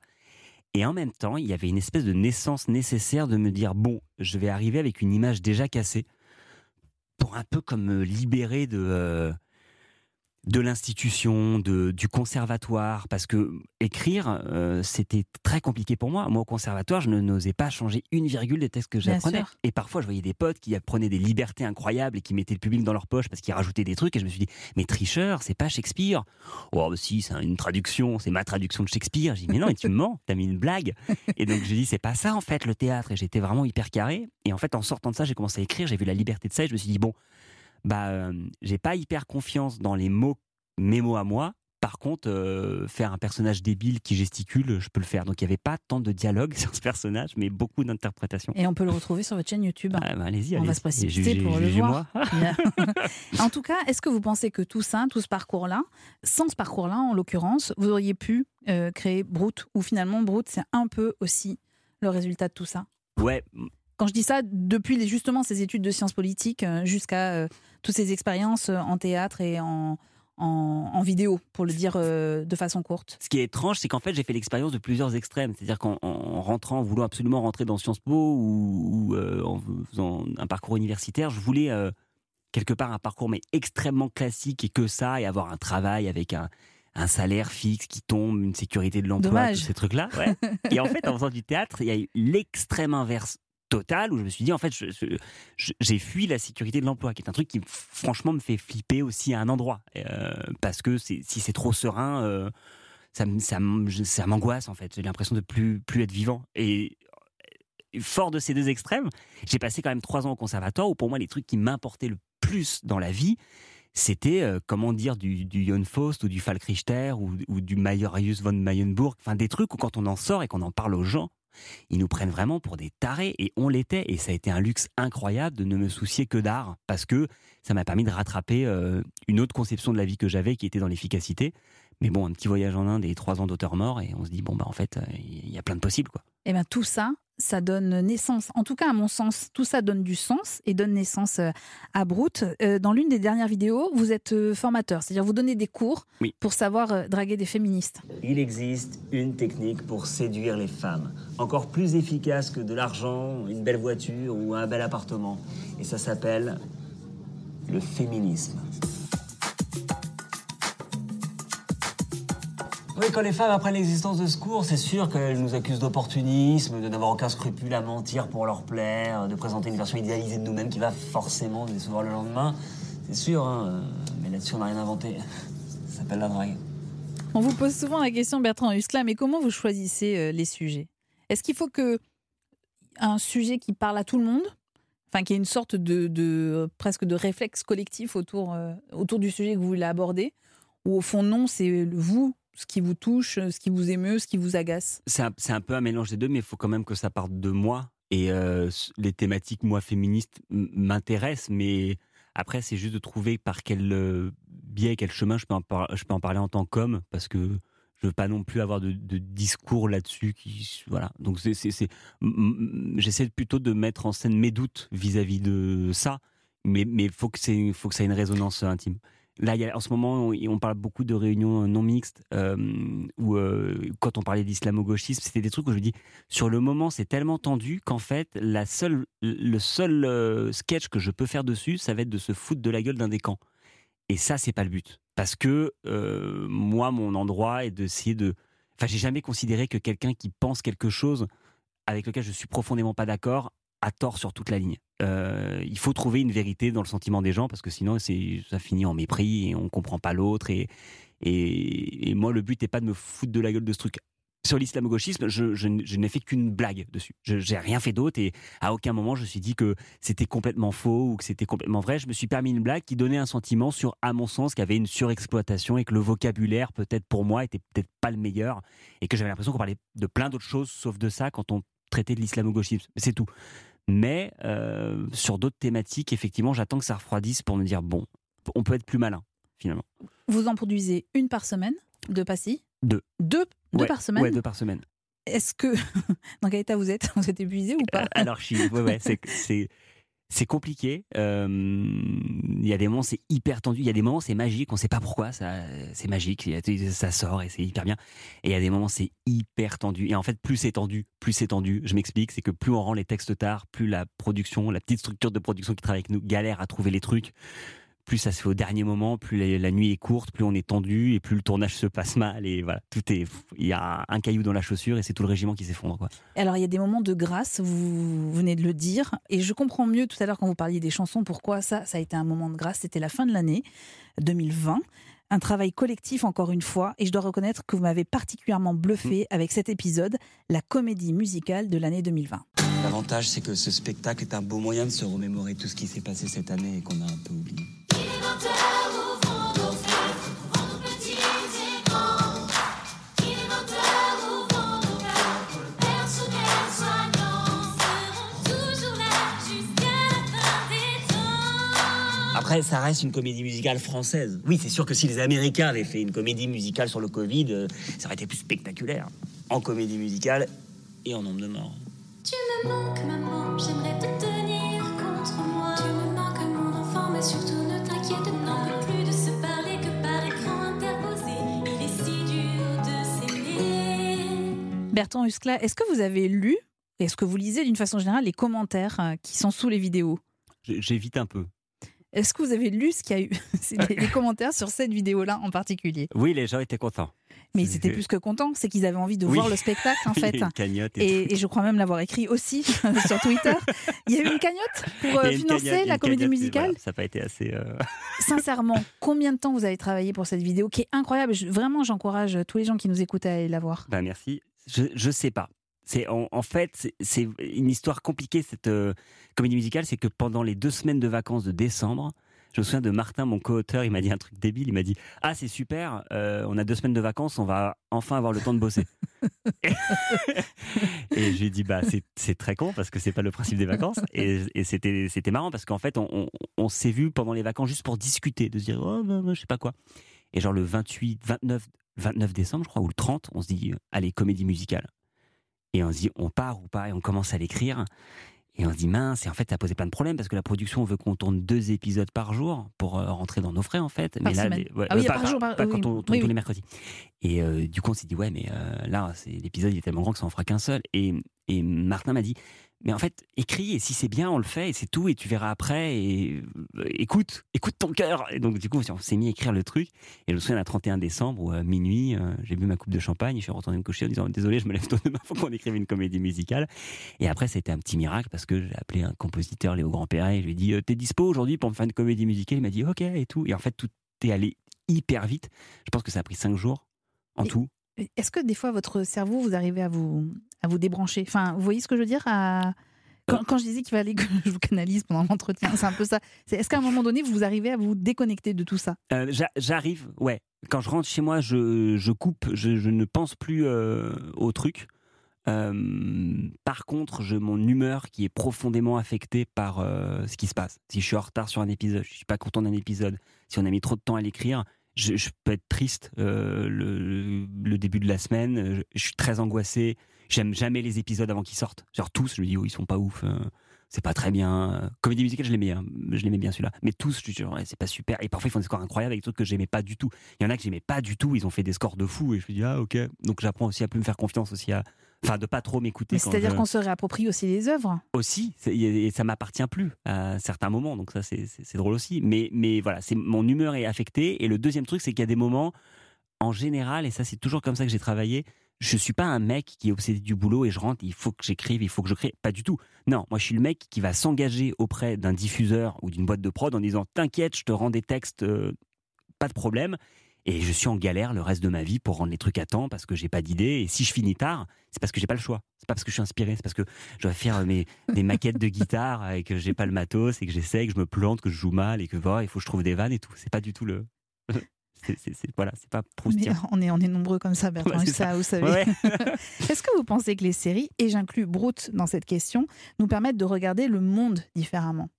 C: Et en même temps, il y avait une espèce de naissance nécessaire de me dire, bon, je vais arriver avec une image déjà cassée, pour un peu comme me libérer de... de l'institution, de, du conservatoire, parce que écrire, euh, c'était très compliqué pour moi. Moi, au conservatoire, je ne- n'osais pas changer une virgule des textes que j'apprenais. Et parfois, je voyais des potes qui prenaient des libertés incroyables et qui mettaient le public dans leur poche parce qu'ils rajoutaient des trucs. Et je me suis dit, mais tricheur, c'est pas Shakespeare. Oh, bah si, c'est une traduction, c'est ma traduction de Shakespeare. J'ai dit, mais non, mais tu me mens, t'as mis une blague. Et donc, je dis, c'est pas ça, en fait, le théâtre. Et j'étais vraiment hyper carré. Et en fait, en sortant de ça, j'ai commencé à écrire, j'ai vu la liberté de ça et je me suis dit, bon, bah, euh, j'ai pas hyper confiance dans les mots, mes mots à moi. Par contre, euh, faire un personnage débile qui gesticule, je peux le faire. Donc il n'y avait pas tant de dialogue sur ce personnage, mais beaucoup d'interprétations.
A: Et on peut le retrouver sur votre chaîne YouTube.
C: Ah, bah, allez-y,
A: On
C: allez
A: va se précipiter pour le. Bien. en tout cas, est-ce que vous pensez que tout ça, tout ce parcours-là, sans ce parcours-là, en l'occurrence, vous auriez pu euh, créer Brute? Ou finalement, Brute, c'est un peu aussi le résultat de tout ça?
C: Ouais,
A: Quand je dis ça, depuis les- justement ces études de sciences politiques euh, jusqu'à euh, toutes ces expériences euh, en théâtre et en, en, en vidéo, pour le dire euh, de façon courte.
C: Ce qui est étrange, c'est qu'en fait, j'ai fait l'expérience de plusieurs extrêmes. C'est-à-dire qu'en en rentrant, en voulant absolument rentrer dans Sciences Po ou, ou, euh, en faisant un parcours universitaire, je voulais euh, quelque part un parcours mais extrêmement classique et que ça, et avoir un travail avec un, un salaire fixe qui tombe, une sécurité de l'emploi, tous ces trucs-là. ouais. et en fait, en faisant du théâtre, il y a eu l'extrême inverse total où je me suis dit en fait j'ai fui la sécurité de l'emploi qui est un truc qui franchement me fait flipper aussi à un endroit Euh, parce que si c'est trop serein euh, ça, m'angoisse en fait. J'ai l'impression de plus plus être vivant. Et fort de ces deux extrêmes, j'ai passé quand même trois ans au conservatoire où pour moi les trucs qui m'importaient le plus dans la vie, c'était euh, comment dire du, du Jon Faust ou du Falk Richter ou, ou du Marius von Mayenburg, enfin des trucs où quand on en sort et qu'on en parle aux gens, Ils nous prennent vraiment pour des tarés et on l'était. Et ça a été un luxe incroyable de ne me soucier que d'art parce que ça m'a permis de rattraper euh, une autre conception de la vie que j'avais qui était dans l'efficacité. Mais bon, un petit voyage en Inde et trois ans d'auteur mort et on se dit, bon, bah en fait, euh, il y a plein de possibles, quoi.
A: Eh bien, tout ça, ça donne naissance, en tout cas à mon sens, tout ça donne du sens et donne naissance euh, à Brute. Euh, Dans l'une des dernières vidéos, vous êtes euh, formateur, c'est-à-dire vous donnez des cours
C: Oui.
A: pour savoir draguer des féministes.
D: Il existe une technique pour séduire les femmes, encore plus efficace que de l'argent, une belle voiture ou un bel appartement. Et ça s'appelle le féminisme. Oui, quand les femmes apprennent l'existence de ce cours, c'est sûr qu'elles nous accusent d'opportunisme, de n'avoir aucun scrupule à mentir pour leur plaire, de présenter une version idéalisée de nous-mêmes qui va forcément nous décevoir le lendemain. C'est sûr, hein, euh, mais là-dessus on n'a rien inventé. Ça s'appelle la drague.
A: On vous pose souvent la question, Bertrand Huskla, mais comment vous choisissez euh, les sujets? Est-ce qu'il faut que un sujet qui parle à tout le monde Enfin, qu'il y ait une sorte de, de- presque de réflexe collectif autour, euh, autour du sujet que vous voulez aborder? Ou au fond, non, c'est vous, ce qui vous touche, ce qui vous émeut, ce qui vous agace
C: C'est un, peu un mélange des deux, mais il faut quand même que ça parte de moi. Et euh, les thématiques, moi, féministes, m'intéressent, mais après, c'est juste de trouver par quel euh, biais, quel chemin je peux en, parler en tant qu'homme, parce que je veux pas non plus avoir de, discours là-dessus. Voilà. Donc, j'essaie plutôt de mettre en scène mes doutes vis-à-vis de ça, mais il faut que ça ait une résonance intime. Là, en ce moment, on, parle beaucoup de réunions non mixtes, euh, euh, quand on parlait d'islamo-gauchisme, c'était des trucs où je me dis, sur le moment, c'est tellement tendu qu'en fait, la seule, le seul euh, sketch que je peux faire dessus, ça va être de se foutre de la gueule d'un des camps. Et ça, c'est pas le but. Parce que euh, moi, mon endroit est d'essayer de. Enfin, j'ai jamais considéré que quelqu'un qui pense quelque chose avec lequel je suis profondément pas d'accord a tort sur toute la ligne. Euh, il faut trouver une vérité dans le sentiment des gens parce que sinon ça finit en mépris et on comprend pas l'autre et, et, moi le but n'est pas de me foutre de la gueule de ce truc. Sur l'islamo-gauchisme, je, n'ai fait qu'une blague dessus. Je j'ai rien fait d'autre et à aucun moment je me suis dit que c'était complètement faux ou que c'était complètement vrai. Je me suis permis une blague qui donnait un sentiment sur, à mon sens, qu'il y avait une surexploitation et que le vocabulaire, peut-être pour moi, était peut-être pas le meilleur et que j'avais l'impression qu'on parlait de plein d'autres choses sauf de ça quand on traitait de l'islamo-gauchisme. C'est tout. Mais euh, sur d'autres thématiques, effectivement, j'attends que ça refroidisse pour me dire bon, on peut être plus malin finalement.
A: Vous en produisez une par semaine, deux pastilles
C: Deux.
A: Deux, deux
C: Ouais,
A: par semaine?
C: Ouais, deux par semaine.
A: Est-ce que. Dans quel état vous êtes? Vous êtes épuisé ou pas?
C: Euh, Alors, je suis, ouais, ouais, c'est, c'est, compliqué. Euh, Il y a des moments, c'est hyper tendu. Il y a des moments, c'est magique. On ne sait pas pourquoi. Ça, c'est magique. Ça sort et c'est hyper bien. Et il y a des moments, c'est hyper tendu. Et en fait, plus c'est tendu, plus c'est tendu. Je m'explique. C'est que plus on rend les textes tard, plus la production, la petite structure de production qui travaille avec nous galère à trouver les trucs. Plus ça se fait au dernier moment, plus la, la nuit est courte, plus on est tendu et plus le tournage se passe mal. Et voilà, tout est. Il y a un caillou dans la chaussure et c'est tout le régiment qui s'effondre. Quoi.
A: Alors, il y a des moments de grâce, vous venez de le dire, et je comprends mieux tout à l'heure quand vous parliez des chansons, pourquoi ça, ça a été un moment de grâce. C'était la fin de l'année 2020. Un travail collectif, encore une fois, et je dois reconnaître que vous m'avez particulièrement bluffé avec cet épisode, la comédie musicale de l'année 2020.
D: L'avantage, c'est que ce spectacle est un beau moyen de se remémorer tout ce qui s'est passé cette année et qu'on a un peu oublié. Après, ça reste une comédie musicale française. Oui, c'est sûr que si les Américains avaient fait une comédie musicale sur le Covid, euh, ça aurait été plus spectaculaire. En comédie musicale et en nombre de morts.
H: Tu me manques, maman, j'aimerais te tenir contre moi. Tu me manques, mon enfant, mais surtout t'inquiète pas. On peut plus de se parler que par écran interposé. Il est si dur de s'aimer.
A: Bertrand Huskla, est-ce que vous avez lu, est-ce que vous lisez d'une façon générale les commentaires euh, qui sont sous les vidéos?
C: J'évite un peu.
A: Est-ce que vous avez lu ce qu'il y a eu les commentaires sur cette vidéo-là en particulier?
C: Oui, les gens étaient contents.
A: Mais ils étaient plus que contents, c'est qu'ils avaient envie de
C: Oui.
A: voir le spectacle en fait.
C: une cagnotte et.
A: Et, et je crois même l'avoir écrit aussi sur Twitter. Il y a eu une cagnotte pour euh,
C: une
A: financer
C: cagnotte-
A: la comédie
C: cagnotte,
A: musicale.
C: voilà, ça n'a pas été assez. euh,
A: Sincèrement, combien de temps vous avez travaillé pour cette vidéo qui est incroyable? Je- Vraiment, j'encourage tous les gens qui nous écoutent à aller la voir.
C: Bah merci. Je je sais pas. C'est en, en fait c'est- c'est une histoire compliquée cette euh, comédie musicale, c'est que pendant les deux semaines de vacances de décembre, Je me souviens de Martin, mon co-auteur, il m'a dit un truc débile. Il m'a dit Ah, c'est super, euh, on a deux semaines de vacances, on va enfin avoir le temps de bosser. et je dit Bah, c'est- très con parce que c'est pas le principe des vacances. Et, et c'était marrant parce qu'en fait, on, on- s'est vu pendant les vacances juste pour discuter, de se dire Oh, bah, bah, je sais pas quoi. Et genre le 28, 29, 29 décembre, je crois, ou le 30, on se dit Allez, comédie musicale. Et on se dit On part ou pas? Et on commence à l'écrire. Et on se dit mince, et en fait, ça a posé plein de problèmes parce que la production veut qu'on tourne deux épisodes par jour pour euh, rentrer dans nos frais en fait.
A: Par
C: mais là,
A: semaine.
C: les- ouais,
A: Ah oui,
C: euh,
A: par jour, par-
C: pas
A: oui,
C: quand on tourne
A: oui.
C: tous les mercredis. Et euh, du coup, on s'est dit ouais, mais euh, là, c'est l'épisode il est tellement grand que ça en fera qu'un seul. Et, et Martin m'a dit mais en fait, écris et si c'est bien, on le fait et c'est tout et tu verras après et euh, écoute, écoute ton cœur. Et donc du coup, on s'est mis à écrire le truc. Et je me souviens, le 31 décembre, où, à minuit, euh, j'ai bu ma coupe de champagne, je suis retourné me coucher en disant désolé, je me lève tôt demain, faut qu'on écrive une comédie musicale. Et après, c'était un petit miracle parce que j'ai appelé un compositeur, Léo Grandperret, et je lui ai dit euh, T'es dispo aujourd'hui pour me faire une comédie musicale? Il m'a dit Ok et tout. Et en fait, tout est allé hyper vite. Je pense que ça a pris cinq jours en
A: Et-
C: tout.
A: Est-ce que des fois votre cerveau, vous arrivez à vous, à vous débrancher Enfin, vous voyez ce que je veux dire quand, je disais qu'il fallait que je vous canalise pendant l'entretien, c'est un peu ça. Est-ce qu'à un moment donné, vous arrivez à vous déconnecter de tout ça?
C: Euh, j'a- J'arrive, ouais. Quand je rentre chez moi, je, coupe, je, ne pense plus euh, au truc. Euh, par contre, je, mon humeur qui est profondément affectée par ce qui se passe. Si je suis en retard sur un épisode, je suis pas content d'un épisode, si on a mis trop de temps à l'écrire, je, peux être triste le, le début de la semaine. je suis très angoissé. J'aime jamais les épisodes avant qu'ils sortent. Genre tous, je me dis oh ils sont pas ouf. euh, c'est pas très bien. Comédie musicale, je l'aimais, hein. je l'aimais bien celui-là. Mais tous, je ouais, c'est pas super. Et parfois, ils font des scores incroyables avec des trucs que j'aimais pas du tout. Il y en a que j'aimais pas du tout. Ils ont fait des scores de fou. Et je me dis, ah, ok. Donc, j'apprends aussi à plus me faire confiance aussi à. Enfin, de pas trop m'écouter.
A: C'est-à-dire
C: je-
A: qu'on se réapproprie aussi les œuvres.
C: Aussi. Et ça m'appartient plus à certains moments. Donc, ça, c'est drôle aussi. Mais, mais voilà, c'est mon humeur est affectée. Et le deuxième truc, c'est qu'il y a des moments, en général, et ça, c'est toujours comme ça que j'ai travaillé. Je suis pas un mec qui est obsédé du boulot et je rentre, il faut que j'écrive, il faut que je crée. Pas du tout. Non, moi je suis le mec qui va s'engager auprès d'un diffuseur ou d'une boîte de prod en disant T'inquiète, je te rends des textes, euh, pas de problème. Et je suis en galère le reste de ma vie pour rendre les trucs à temps parce que j'ai pas d'idée. Et si je finis tard, c'est parce que j'ai pas le choix. C'est pas parce que je suis inspiré, c'est parce que je dois faire mes, des maquettes de guitare et que j'ai pas le matos et que j'essaie, que je me plante, que je joue mal et que voilà, il faut que je trouve des vannes et tout. C'est pas du tout le. C'est, voilà, c'est pas
A: Mais
C: Proustien.
A: on est, on est nombreux comme ça, Bertrand.
C: Ouais, c'est
A: ça, vous savez.
C: Ouais.
A: Est-ce que vous pensez que les séries, et j'inclus Brute dans cette question, nous permettent de regarder le monde différemment?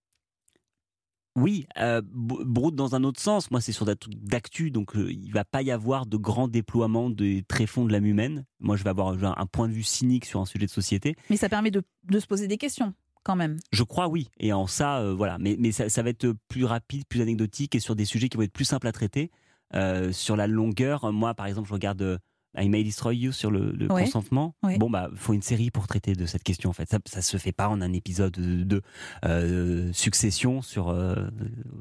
C: Oui, euh, dans un autre sens. Moi, c'est sur d'actu, donc euh, il va pas y avoir de grands déploiements des tréfonds de l'âme humaine. Moi, je vais avoir un point de vue cynique sur un sujet de société.
A: Mais ça permet de, de se poser des questions, quand même.
C: Je crois, oui. Et en ça, euh, voilà. Mais, mais ça, ça va être plus rapide, plus anecdotique et sur des sujets qui vont être plus simples à traiter. Euh, sur la longueur, moi, par exemple, je regarde euh, I May Destroy You sur le, le
A: Ouais.
C: consentement.
A: Ouais.
C: Bon, bah, faut une série pour traiter de cette question, en fait. Ça, ça se fait pas en un épisode de, de, euh, succession sur, euh,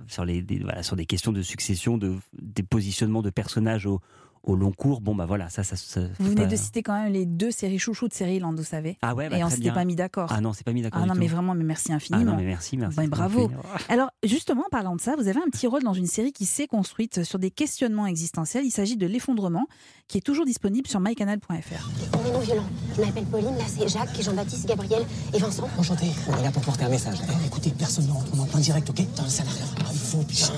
C: sur, les, des, voilà, sur des questions de succession, de, des positionnements de personnages au, au long cours. Bon, bah voilà, ça, ça. ça
A: Vous venez
C: pas-
A: de citer quand même les deux séries chouchous de Série-Land, vous savez.
C: Ah ouais, bah,
A: et on s'était pas mis d'accord.
C: Ah non, c'est pas mis d'accord.
A: Ah
C: du
A: non,
C: tout.
A: mais vraiment, mais merci
C: Ah
A: infiniment.
C: non, mais merci, merci.
A: Ben, bravo. Alors, justement, en parlant de ça, vous avez un petit rôle dans une série qui s'est construite sur des questionnements existentiels. Il s'agit de L'effondrement, qui est toujours disponible sur mycanal.fr.
I: On est non violent. Je m'appelle Pauline, là c'est Jacques, Jean-Baptiste, Gabriel et Vincent.
J: Enchanté, on est là pour porter un message. Eh, écoutez, personne ne rentre, on est en plein direct, ok? Dans le salariat. Ah, il faut, putain.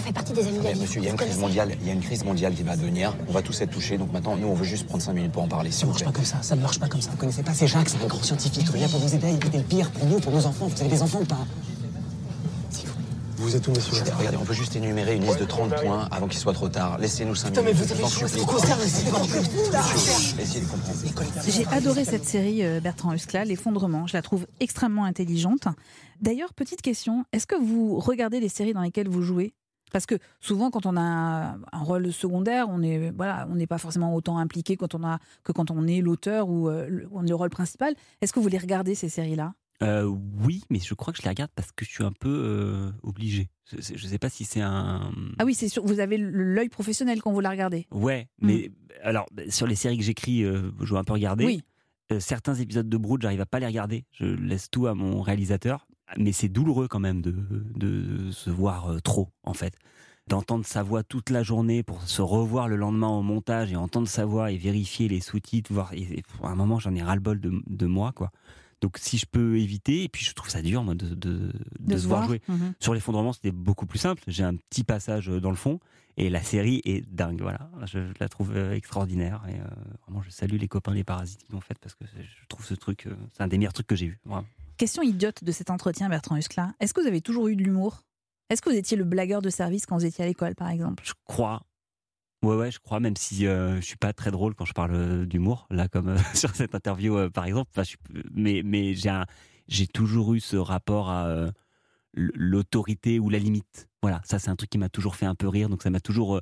I: On fait partie des amis
K: Mais
I: d'Ali.
K: monsieur, il y a une crise mondiale, il y a une crise mondiale qui va advenir. On va tous être touchés. Donc maintenant, nous, on veut juste prendre 5 minutes pour en parler,
J: Ça
K: vous
J: marche pas comme ça, ça ne marche pas comme ça. Vous connaissez pas, c'est Jacques, c'est un grand scientifique. Il est là pour vous aider à éviter le pire, pour nous, pour nos enfants. Vous avez des enfants ou pas?
K: Vous êtes où, monsieur? Regardez, on peut juste énumérer une liste de 30 points avant qu'il soit trop tard. Laissez-nous 5
J: Putain, mais
K: minutes.
J: vous avez.
K: Essayez de comprendre.
A: J'ai adoré cette série, euh, Bertrand Huskla, L'effondrement. Je la trouve extrêmement intelligente. D'ailleurs, petite question, est-ce que vous regardez les séries dans lesquelles vous jouez? Parce que souvent, quand on a un rôle secondaire, on est voilà, on n'est pas forcément autant impliqué quand on a que quand on est l'auteur ou euh, le, on est le rôle principal. Est-ce que vous les regardez ces séries-là?
C: Euh, oui, mais je crois que je les regarde parce que je suis un peu euh, obligé. Je, je sais pas si c'est un.
A: Ah oui, c'est sûr. Vous avez l'œil professionnel quand vous la regardez.
C: Ouais, mais alors sur les séries que j'écris, euh, je dois un peu regarder.
A: Oui.
C: Certains épisodes de Brood, j'arrive à pas les regarder. Je laisse tout à mon réalisateur. Mais c'est douloureux quand même de, de se voir euh, trop, en fait. D'entendre sa voix toute la journée pour se revoir le lendemain au montage et entendre sa voix et vérifier les sous-titres. Voir, et, et à un moment, j'en ai ras-le-bol de, de moi, quoi. Donc si je peux éviter, et puis je trouve ça dur moi, de, de, de se voir jouer.
A: Mhm.
C: Sur l'effondrement, c'était beaucoup plus simple. J'ai un petit passage euh, dans le fond et la série est dingue. Voilà, je, je la trouve euh, extraordinaire et euh, vraiment je salue les copains les parasites qui l'ont faite parce que je trouve ce truc, euh, c'est un des meilleurs trucs que j'ai vu. Vraiment.
A: Question idiote de cet entretien, Bertrand Huskla. Est-ce que vous avez toujours eu de l'humour? Est-ce que vous étiez le blagueur de service quand vous étiez à l'école, par exemple?
C: Je crois. Ouais, ouais, je crois, même si euh, je suis pas très drôle quand je parle euh, d'humour, là, comme euh, sur cette interview, euh, par exemple. Enfin, mais j'ai toujours eu ce rapport à l'autorité ou la limite. Voilà, ça, c'est un truc qui m'a toujours fait un peu rire. Donc, ça m'a toujours,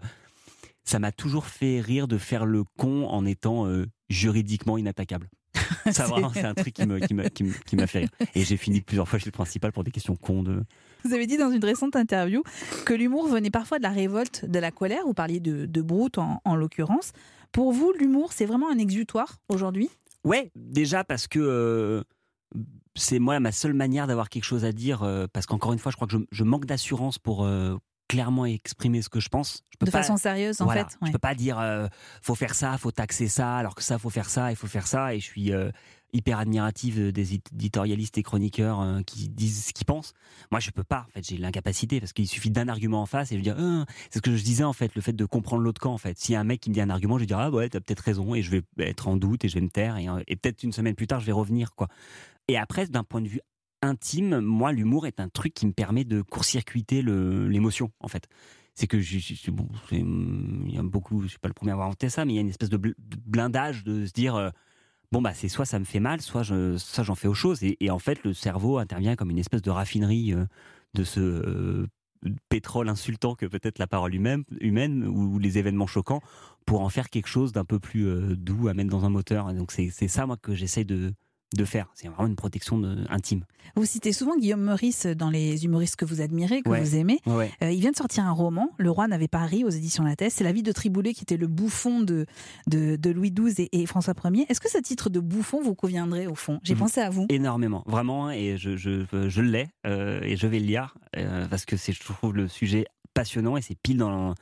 C: ça m'a toujours fait rire de faire le con en étant juridiquement inattaquable. Ça, vraiment, c'est un truc qui me- qui m'a qui me- qui m'a fait rire. Et j'ai fini plusieurs fois chez le principal pour des questions cons de.
A: Vous avez dit dans une récente interview que l'humour venait parfois de la révolte, de la colère. Vous parliez de, de Brute en, en l'occurrence. Pour vous, l'humour, c'est vraiment un exutoire aujourd'hui?
C: Ouais, déjà parce que euh, c'est moi ma seule manière d'avoir quelque chose à dire. euh, parce qu'encore une fois, je crois que je, je manque d'assurance pour euh, clairement exprimer ce que je pense. Je peux
A: De
C: pas-
A: façon sérieuse, en
C: Voilà,
A: fait. ouais.
C: Je peux pas dire euh, faut faire ça, faut taxer ça, alors que ça faut faire ça, il faut faire ça. Et je suis euh, hyper admirative des éditorialistes et chroniqueurs euh, qui disent ce qu'ils pensent. Moi, je peux pas. En fait, j'ai l'incapacité parce qu'il suffit d'un argument en face et je dis Ah, c'est ce que je disais en fait, le fait de comprendre l'autre camp. En fait, s'il y a un mec qui me dit un argument, je vais dire ah ouais, t'as peut-être raison et je vais être en doute et je vais me taire et, euh, et peut-être une semaine plus tard, je vais revenir quoi. Et après, d'un point de vue intime, moi, l'humour est un truc qui me permet de court-circuiter l'émotion, en fait. C'est que je, bon, il y a beaucoup, je suis pas le premier à avoir inventé ça, mais il y a une espèce de, bl- de blindage de se dire, euh, bon bah c'est soit ça me fait mal, soit je, j'en fais autre chose. Et, en fait, le cerveau intervient comme une espèce de raffinerie euh, de ce euh, pétrole insultant que peut-être la parole humaine, humaine ou les événements choquants pour en faire quelque chose d'un peu plus doux à mettre dans un moteur. Et donc c'est ça moi que j'essaye de de faire. C'est vraiment une protection de- intime.
A: Vous citez souvent Guillaume Meurice dans les humoristes que vous admirez, que
C: Ouais.
A: vous aimez.
C: Ouais.
A: Euh, il vient de sortir un roman, Le roi n'avait pas ri aux éditions Lattès. C'est la vie de Triboulet qui était le bouffon de, de, de Louis XII et, et François Ier. Est-ce que ce titre de bouffon vous conviendrait au fond? J'ai
C: Mhm.
A: pensé à vous.
C: Énormément, vraiment, et je, je, je l'ai, euh, et je vais le lire, euh, parce que je trouve le sujet passionnant, et c'est pile dans,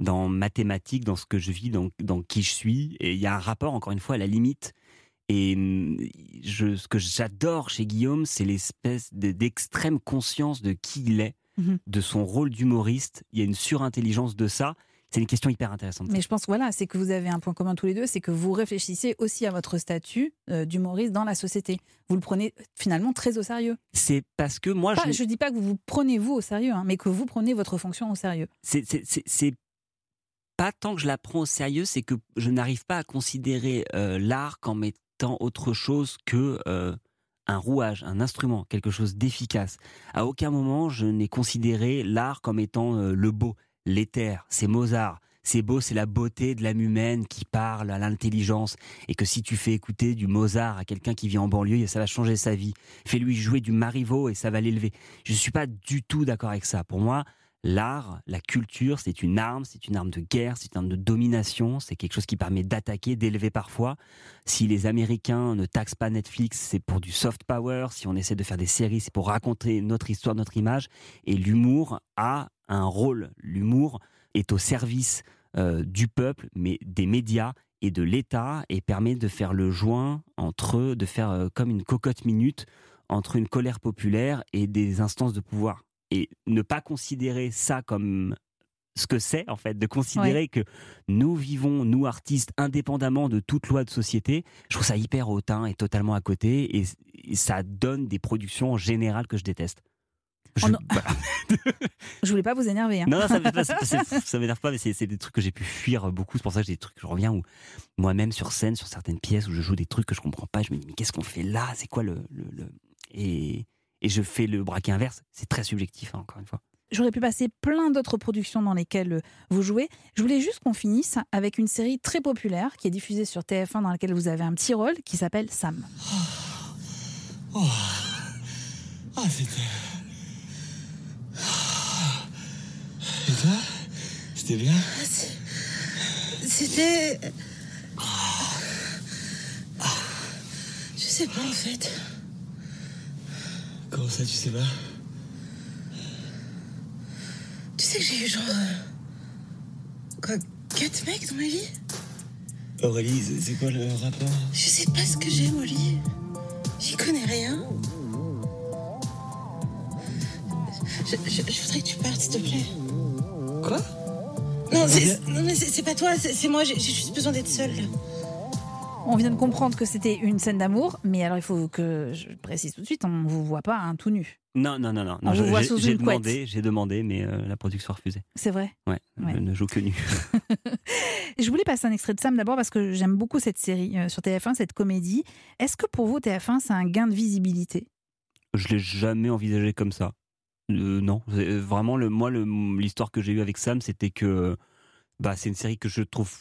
C: dans ma thématique, dans ce que je vis, dans, dans qui je suis, et il y a un rapport, encore une fois, à la limite. Et je, ce que j'adore chez Guillaume, c'est l'espèce de- d'extrême conscience de qui il est,
A: Mhm.
C: de son rôle d'humoriste. Il y a une surintelligence de ça. C'est une question hyper intéressante.
A: Mais je pense voilà, c'est que vous avez un point commun tous les deux, c'est que vous réfléchissez aussi à votre statut euh, d'humoriste dans la société. Vous le prenez finalement très au sérieux.
C: C'est parce que moi,
A: Pas-
C: je...
A: je ne dis pas que vous vous prenez vous au sérieux, hein, mais que vous prenez votre fonction au sérieux.
C: c'est pas tant que je la prends au sérieux, c'est que je n'arrive pas à considérer euh, l'art comme étant autre chose que euh, un rouage, un instrument, quelque chose d'efficace. À aucun moment je n'ai considéré l'art comme étant euh, le beau, l'éther. C'est Mozart. C'est beau, c'est la beauté de l'âme humaine qui parle à l'intelligence. Et que si tu fais écouter du Mozart à quelqu'un qui vit en banlieue, ça va changer sa vie. Fais-lui jouer du Marivaux et ça va l'élever. Je ne suis pas du tout d'accord avec ça. Pour moi, l'art, la culture, c'est une arme, c'est une arme de guerre, c'est une arme de domination, c'est quelque chose qui permet d'attaquer, d'élever parfois. Si les Américains ne taxent pas Netflix, c'est pour du soft power. Si on essaie de faire des séries, c'est pour raconter notre histoire, notre image. Et l'humour a un rôle. L'humour est au service euh, du peuple, mais des médias et de l'État, et permet de faire le joint entre eux, de faire euh, comme une cocotte minute entre une colère populaire et des instances de pouvoir. Et ne pas considérer ça comme ce que c'est, en fait, de considérer
A: Ouais.
C: que nous vivons, nous artistes, indépendamment de toute loi de société, je trouve ça hyper hautain et totalement à côté, et, et ça donne des productions en général que je déteste. Je-
A: Oh. Je voulais pas vous énerver. hein.
C: Non, non, ça m'énerve pas, mais c'est des trucs que j'ai pu fuir beaucoup. C'est pour ça que j'ai des trucs je reviens où moi-même sur scène, sur certaines pièces où je joue des trucs que je comprends pas, je me dis mais qu'est-ce qu'on fait là? C'est quoi le, le, le- Et, et je fais le braquet inverse. C'est très subjectif, hein, encore une fois.
A: J'aurais pu passer plein d'autres productions dans lesquelles euh, vous jouez. Je voulais juste qu'on finisse avec une série très populaire qui est diffusée sur TF1 dans laquelle vous avez un petit rôle qui s'appelle Sam.
E: Oh. Ah, c'était. Et toi? C'était bien?
L: C'était. Je sais pas en fait.
E: Comment ça, tu sais pas
L: Tu sais que j'ai eu genre. euh, Quoi, quatre mecs dans ma vie?
E: Aurélie, c'est quoi le rapport?
L: Je sais pas ce que j'ai, Molly. J'y connais rien. Je, je- je voudrais que tu partes, s'il te plaît.
E: Quoi?
L: Non, mais c'est pas toi, c'est moi, j'ai j'ai juste besoin d'être seule. là.
A: On vient de comprendre que c'était une scène d'amour, mais alors il faut que je précise tout de suite, on ne vous voit pas un tout nu.
C: Non, non, non, non.
A: On vous voit
C: j'ai-
A: sous
C: J'ai
A: une couette.
C: demandé, j'ai demandé, mais euh, la production a refusé.
A: C'est vrai.
C: Ouais,
A: Ouais.
C: je ne joue que nu.
A: Je voulais passer un extrait de Sam d'abord parce que j'aime beaucoup cette série euh, sur TF1, cette comédie. Est-ce que pour vous, TF1, c'est un gain de visibilité?
C: Je l'ai jamais envisagé comme ça. Euh, non, vraiment, le, moi, l'histoire que j'ai eue avec Sam, c'était que bah, c'est une série que je trouve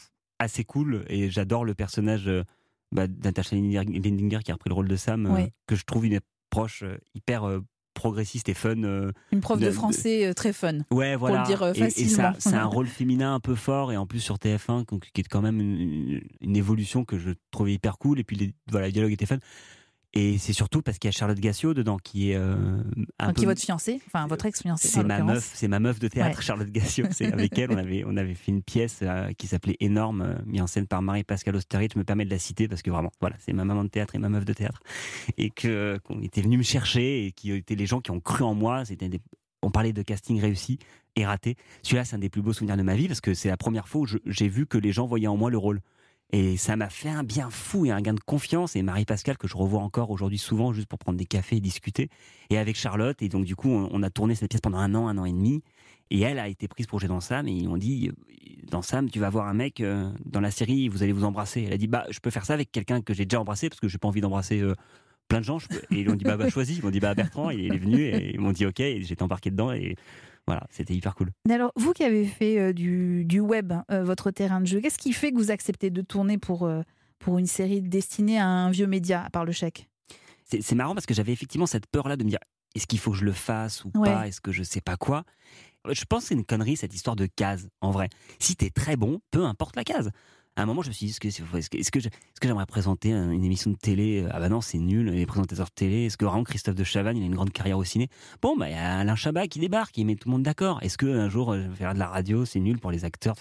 C: assez cool et j'adore le personnage euh, bah, Lindinger qui a repris le rôle de Sam, euh, que je trouve une approche euh, hyper euh, progressiste et fun. euh,
A: Une prof de
C: de-
A: français très fun.
C: Ouais, voilà.
A: Pour le dire
C: Et- et,
A: facilement.
C: ça, c'est un rôle féminin un peu fort et en plus sur TF1 donc, qui est quand même une, une évolution que je trouvais hyper cool et puis les, voilà, le dialogue était fun. Et c'est surtout parce qu'il y a Charlotte Gassio dedans qui est euh, un peu
A: qui est votre fiancée, enfin votre ex-fiancée.
C: c'est ma meuf, c'est ma meuf de théâtre,
A: Ouais.
C: Charlotte Gassio. C'est avec elle, on avait, on avait fait une pièce euh, qui s'appelait Énorme, euh, mise en scène par Marie-Pascale Austerlitz. Je me permets de la citer parce que vraiment, voilà, c'est ma maman de théâtre et ma meuf de théâtre. Et que qu'on était venu me chercher et qui étaient les gens qui ont cru en moi. C'était des- on parlait de casting réussi et raté. Celui-là, c'est un des plus beaux souvenirs de ma vie parce que c'est la première fois où j'ai vu que les gens voyaient en moi le rôle. Et ça m'a fait un bien fou et un gain de confiance. Et Marie-Pascale, que je revois encore aujourd'hui souvent, juste pour prendre des cafés et discuter. Et avec Charlotte. Et donc, du coup, on, on a tourné cette pièce pendant un an, un an et demi. Et elle a été prise pour jouer dans Sam. Et ils m'ont dit, dans Sam, tu vas voir un mec euh, dans la série, vous allez vous embrasser. Elle a dit, bah, je peux faire ça avec quelqu'un que j'ai déjà embrassé parce que j'ai pas envie d'embrasser. euh, plein de gens et ils m'ont dit bah, bah choisis ils m'ont dit bah Bertrand il est venu et ils m'ont dit ok j'étais embarqué dedans et voilà c'était hyper cool
A: Mais alors, vous qui avez fait euh, du, du web, euh, votre terrain de jeu, qu'est-ce qui fait que vous acceptez de tourner pour, euh, pour une série destinée à un vieux média, à part le chèque?
C: C'est c'est marrant parce que j'avais effectivement cette peur-là de me dire est-ce qu'il faut que je le fasse ou
A: Ouais.
C: pas? Est-ce que je sais pas quoi? Je pense que c'est une connerie cette histoire de case, en vrai. Si t'es très bon, peu importe la case. À un moment, je me suis dit est-ce que, est-ce que, je- j'aimerais présenter un- une émission de télé Ah bah non, c'est nul, les présentateurs de télé. Est-ce que vraiment Christophe de Chavannes, il a une grande carrière au ciné? Bon, bah il y a Alain Chabat qui débarque, il met tout le monde d'accord. Est-ce que un jour, euh, faire de la radio, c'est nul pour les acteurs.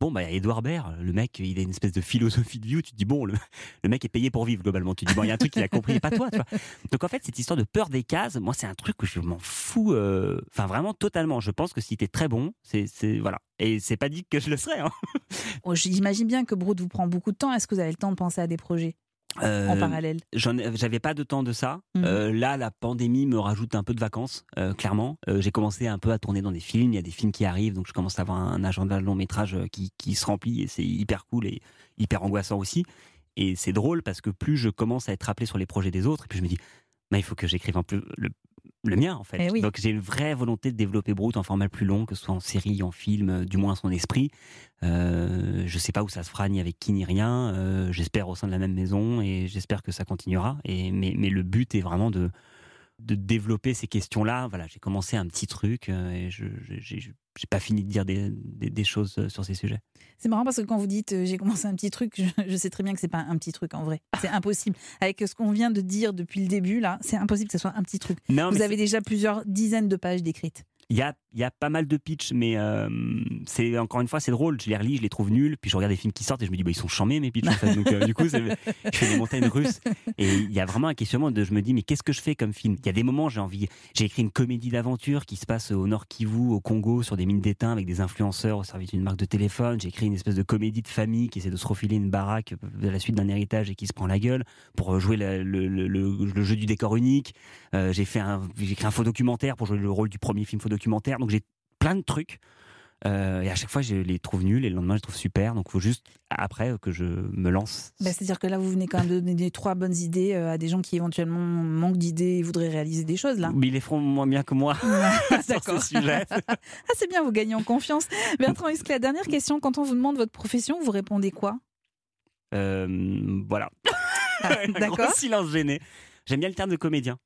C: Bon, bah il y a Edouard Baird, le mec, il a une espèce de philosophie de vie où tu te dis bon, le, mec est payé pour vivre globalement. Tu te dis bon, il y a un truc qu'il a compris, pas toi, tu vois. Donc en fait, cette histoire de peur des cases, moi, c'est un truc que je m'en fous, euh, enfin vraiment totalement. Je pense que si t'es très bon, c'est, c'est voilà. Et c'est pas dit que je le serais. Hein.
A: Oh, J'imagine bien que Brood vous prend beaucoup de temps. Est-ce que vous avez le temps de penser à des projets en
C: Euh,
A: parallèle?
C: j'avais pas de temps de ça.
A: Mhm.
C: Euh, là, la pandémie me rajoute un peu de vacances, euh, clairement. J'ai commencé un peu à tourner dans des films. Il y a des films qui arrivent, donc je commence à avoir un agenda de long métrage qui, qui se remplit et c'est hyper cool et hyper angoissant aussi. Et c'est drôle parce que plus je commence à être appelé sur les projets des autres, et puis je me dis, il faut que j'écrive un peu le, le mien en fait.
A: Eh oui.
C: Donc j'ai une vraie volonté de développer Brut en format plus long, que ce soit en série, en film, euh, du moins son esprit. Euh, je sais pas où ça se fera, ni avec qui, ni rien. Euh, j'espère au sein de la même maison et j'espère que ça continuera. Et, mais, mais le but est vraiment de, de développer ces questions-là. Voilà, j'ai commencé un petit truc euh, et je j'ai pas fini de dire des, des, des choses euh, sur ces sujets.
A: C'est marrant parce que quand vous dites euh, j'ai commencé un petit truc, je, je sais très bien que c'est pas un petit truc en vrai. C'est impossible. Avec ce qu'on vient de dire depuis le début, là, c'est impossible que ce soit un petit truc.
C: Non,
A: vous avez déjà plusieurs dizaines de pages décrites.
C: Il y a, il y a pas mal de pitch, mais euh, c'est encore une fois c'est drôle. Je les relis, je les trouve nuls, puis je regarde des films qui sortent et je me dis bah ils sont chambés mes pitchs euh, du coup je fais des montagnes russes et il y a vraiment un questionnement de je me dis mais qu'est-ce que je fais comme film? Il y a des moments j'ai envie, j'ai écrit une comédie d'aventure qui se passe au Nord Kivu, au Congo, sur des mines d'étain avec des influenceurs au service d'une marque de téléphone. J'ai écrit une espèce de comédie de famille qui essaie de se refiler une baraque à la suite d'un héritage et qui se prend la gueule pour jouer la- le, jeu du décor unique. Euh, j'ai j'ai écrit un faux documentaire pour jouer le rôle du premier film faux documentaire. Donc j'ai plein de trucs. Euh, et à chaque fois, je les trouve nuls et le lendemain, je les trouve super. Donc, il faut juste après que je me lance.
A: Bah, C'est-à-dire que là, vous venez quand même de donner des trois bonnes idées euh, à des gens qui éventuellement manquent d'idées et voudraient réaliser des choses là.
C: Mais ils les feront moins bien que moi sur ce
A: D'accord.
C: sujet.
A: Ah, c'est bien, vous gagnez en confiance. Bertrand Huskle, la dernière question, quand on vous demande votre profession, vous répondez quoi?
C: Euh, voilà. Un
A: D'accord.
C: silence gêné. J'aime bien le terme de comédien.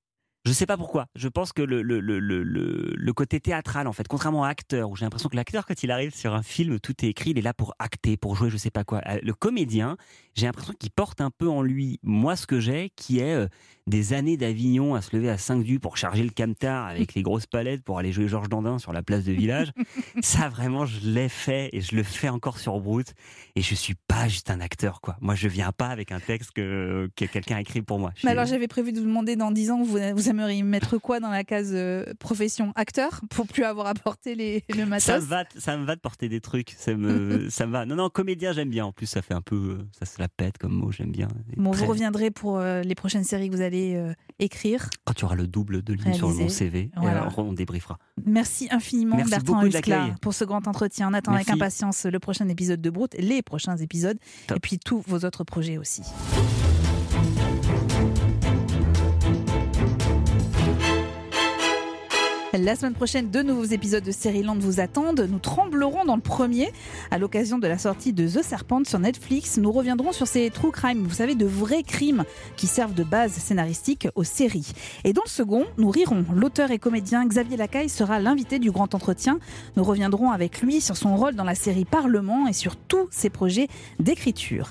C: Je sais pas pourquoi. Je pense que le, le, le, le, côté théâtral, en fait, contrairement à acteur, où j'ai l'impression que l'acteur, quand il arrive sur un film, tout est écrit, il est là pour acter, pour jouer, je sais pas quoi. Euh, Le comédien, j'ai l'impression qu'il porte un peu en lui, moi, ce que j'ai, qui est euh, des années d'Avignon à se lever à 5 du pour charger le camtar avec les grosses palettes pour aller jouer Georges Dandin sur la place de village. ça, vraiment, je l'ai fait et je le fais encore sur Brut. Et je suis pas juste un acteur, quoi. Moi, je viens pas avec un texte que, que quelqu'un a écrit pour moi.
A: Mais alors j'avais prévu de vous demander dans 10 ans, vous, vous aimeriez mettre quoi dans la case euh, profession acteur pour plus avoir apporté les, le matos
C: ça me va, ça me va de porter des trucs. Ça me, ça me va. Non, non, comédien, j'aime bien. En plus, ça fait un peu, euh, ça se la pète comme mot. J'aime bien.
A: Bon, vous reviendrez pour euh, les prochaines séries que vous allez euh, écrire.
C: Quand tu auras le double de lignes sur mon. CV, et alors, on débriefera.
A: Merci infiniment
C: Merci
A: Bertrand Huskla pour ce grand entretien. On attend avec impatience le prochain épisode de Brut, les prochains épisodes, et puis tous vos autres projets aussi. La semaine prochaine, deux nouveaux épisodes de Série Land vous attendent. Nous tremblerons dans le premier à l'occasion de la sortie de The Serpent sur Netflix. Nous reviendrons sur ces true crime, vous savez, de vrais crimes qui servent de base scénaristique aux séries. Et dans le second, nous rirons. L'auteur et comédien Xavier Lacaille sera l'invité du grand entretien. Nous reviendrons avec lui sur son rôle dans la série Parlement et sur tous ses projets d'écriture.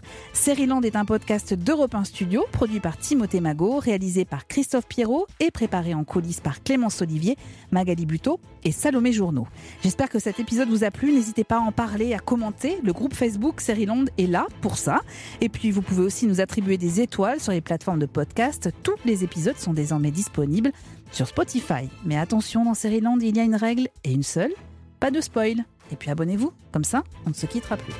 A: Land est un podcast d'Europe 1 Studio, produit par Timothée Magot, réalisé par Christophe Pierrot et préparé en coulisses par Clémence Olivier, Magali Buteau et Salomé Journeau. J'espère que cet épisode vous a plu. N'hésitez pas à en parler, à commenter. Le groupe Facebook Land est là pour ça. Et puis vous pouvez aussi nous attribuer des étoiles sur les plateformes de podcast. Tous les épisodes sont désormais disponibles sur Spotify. Mais attention, dans Land, il y a une règle et une seule, pas de spoil. Et puis abonnez-vous, comme ça, on ne se quittera plus.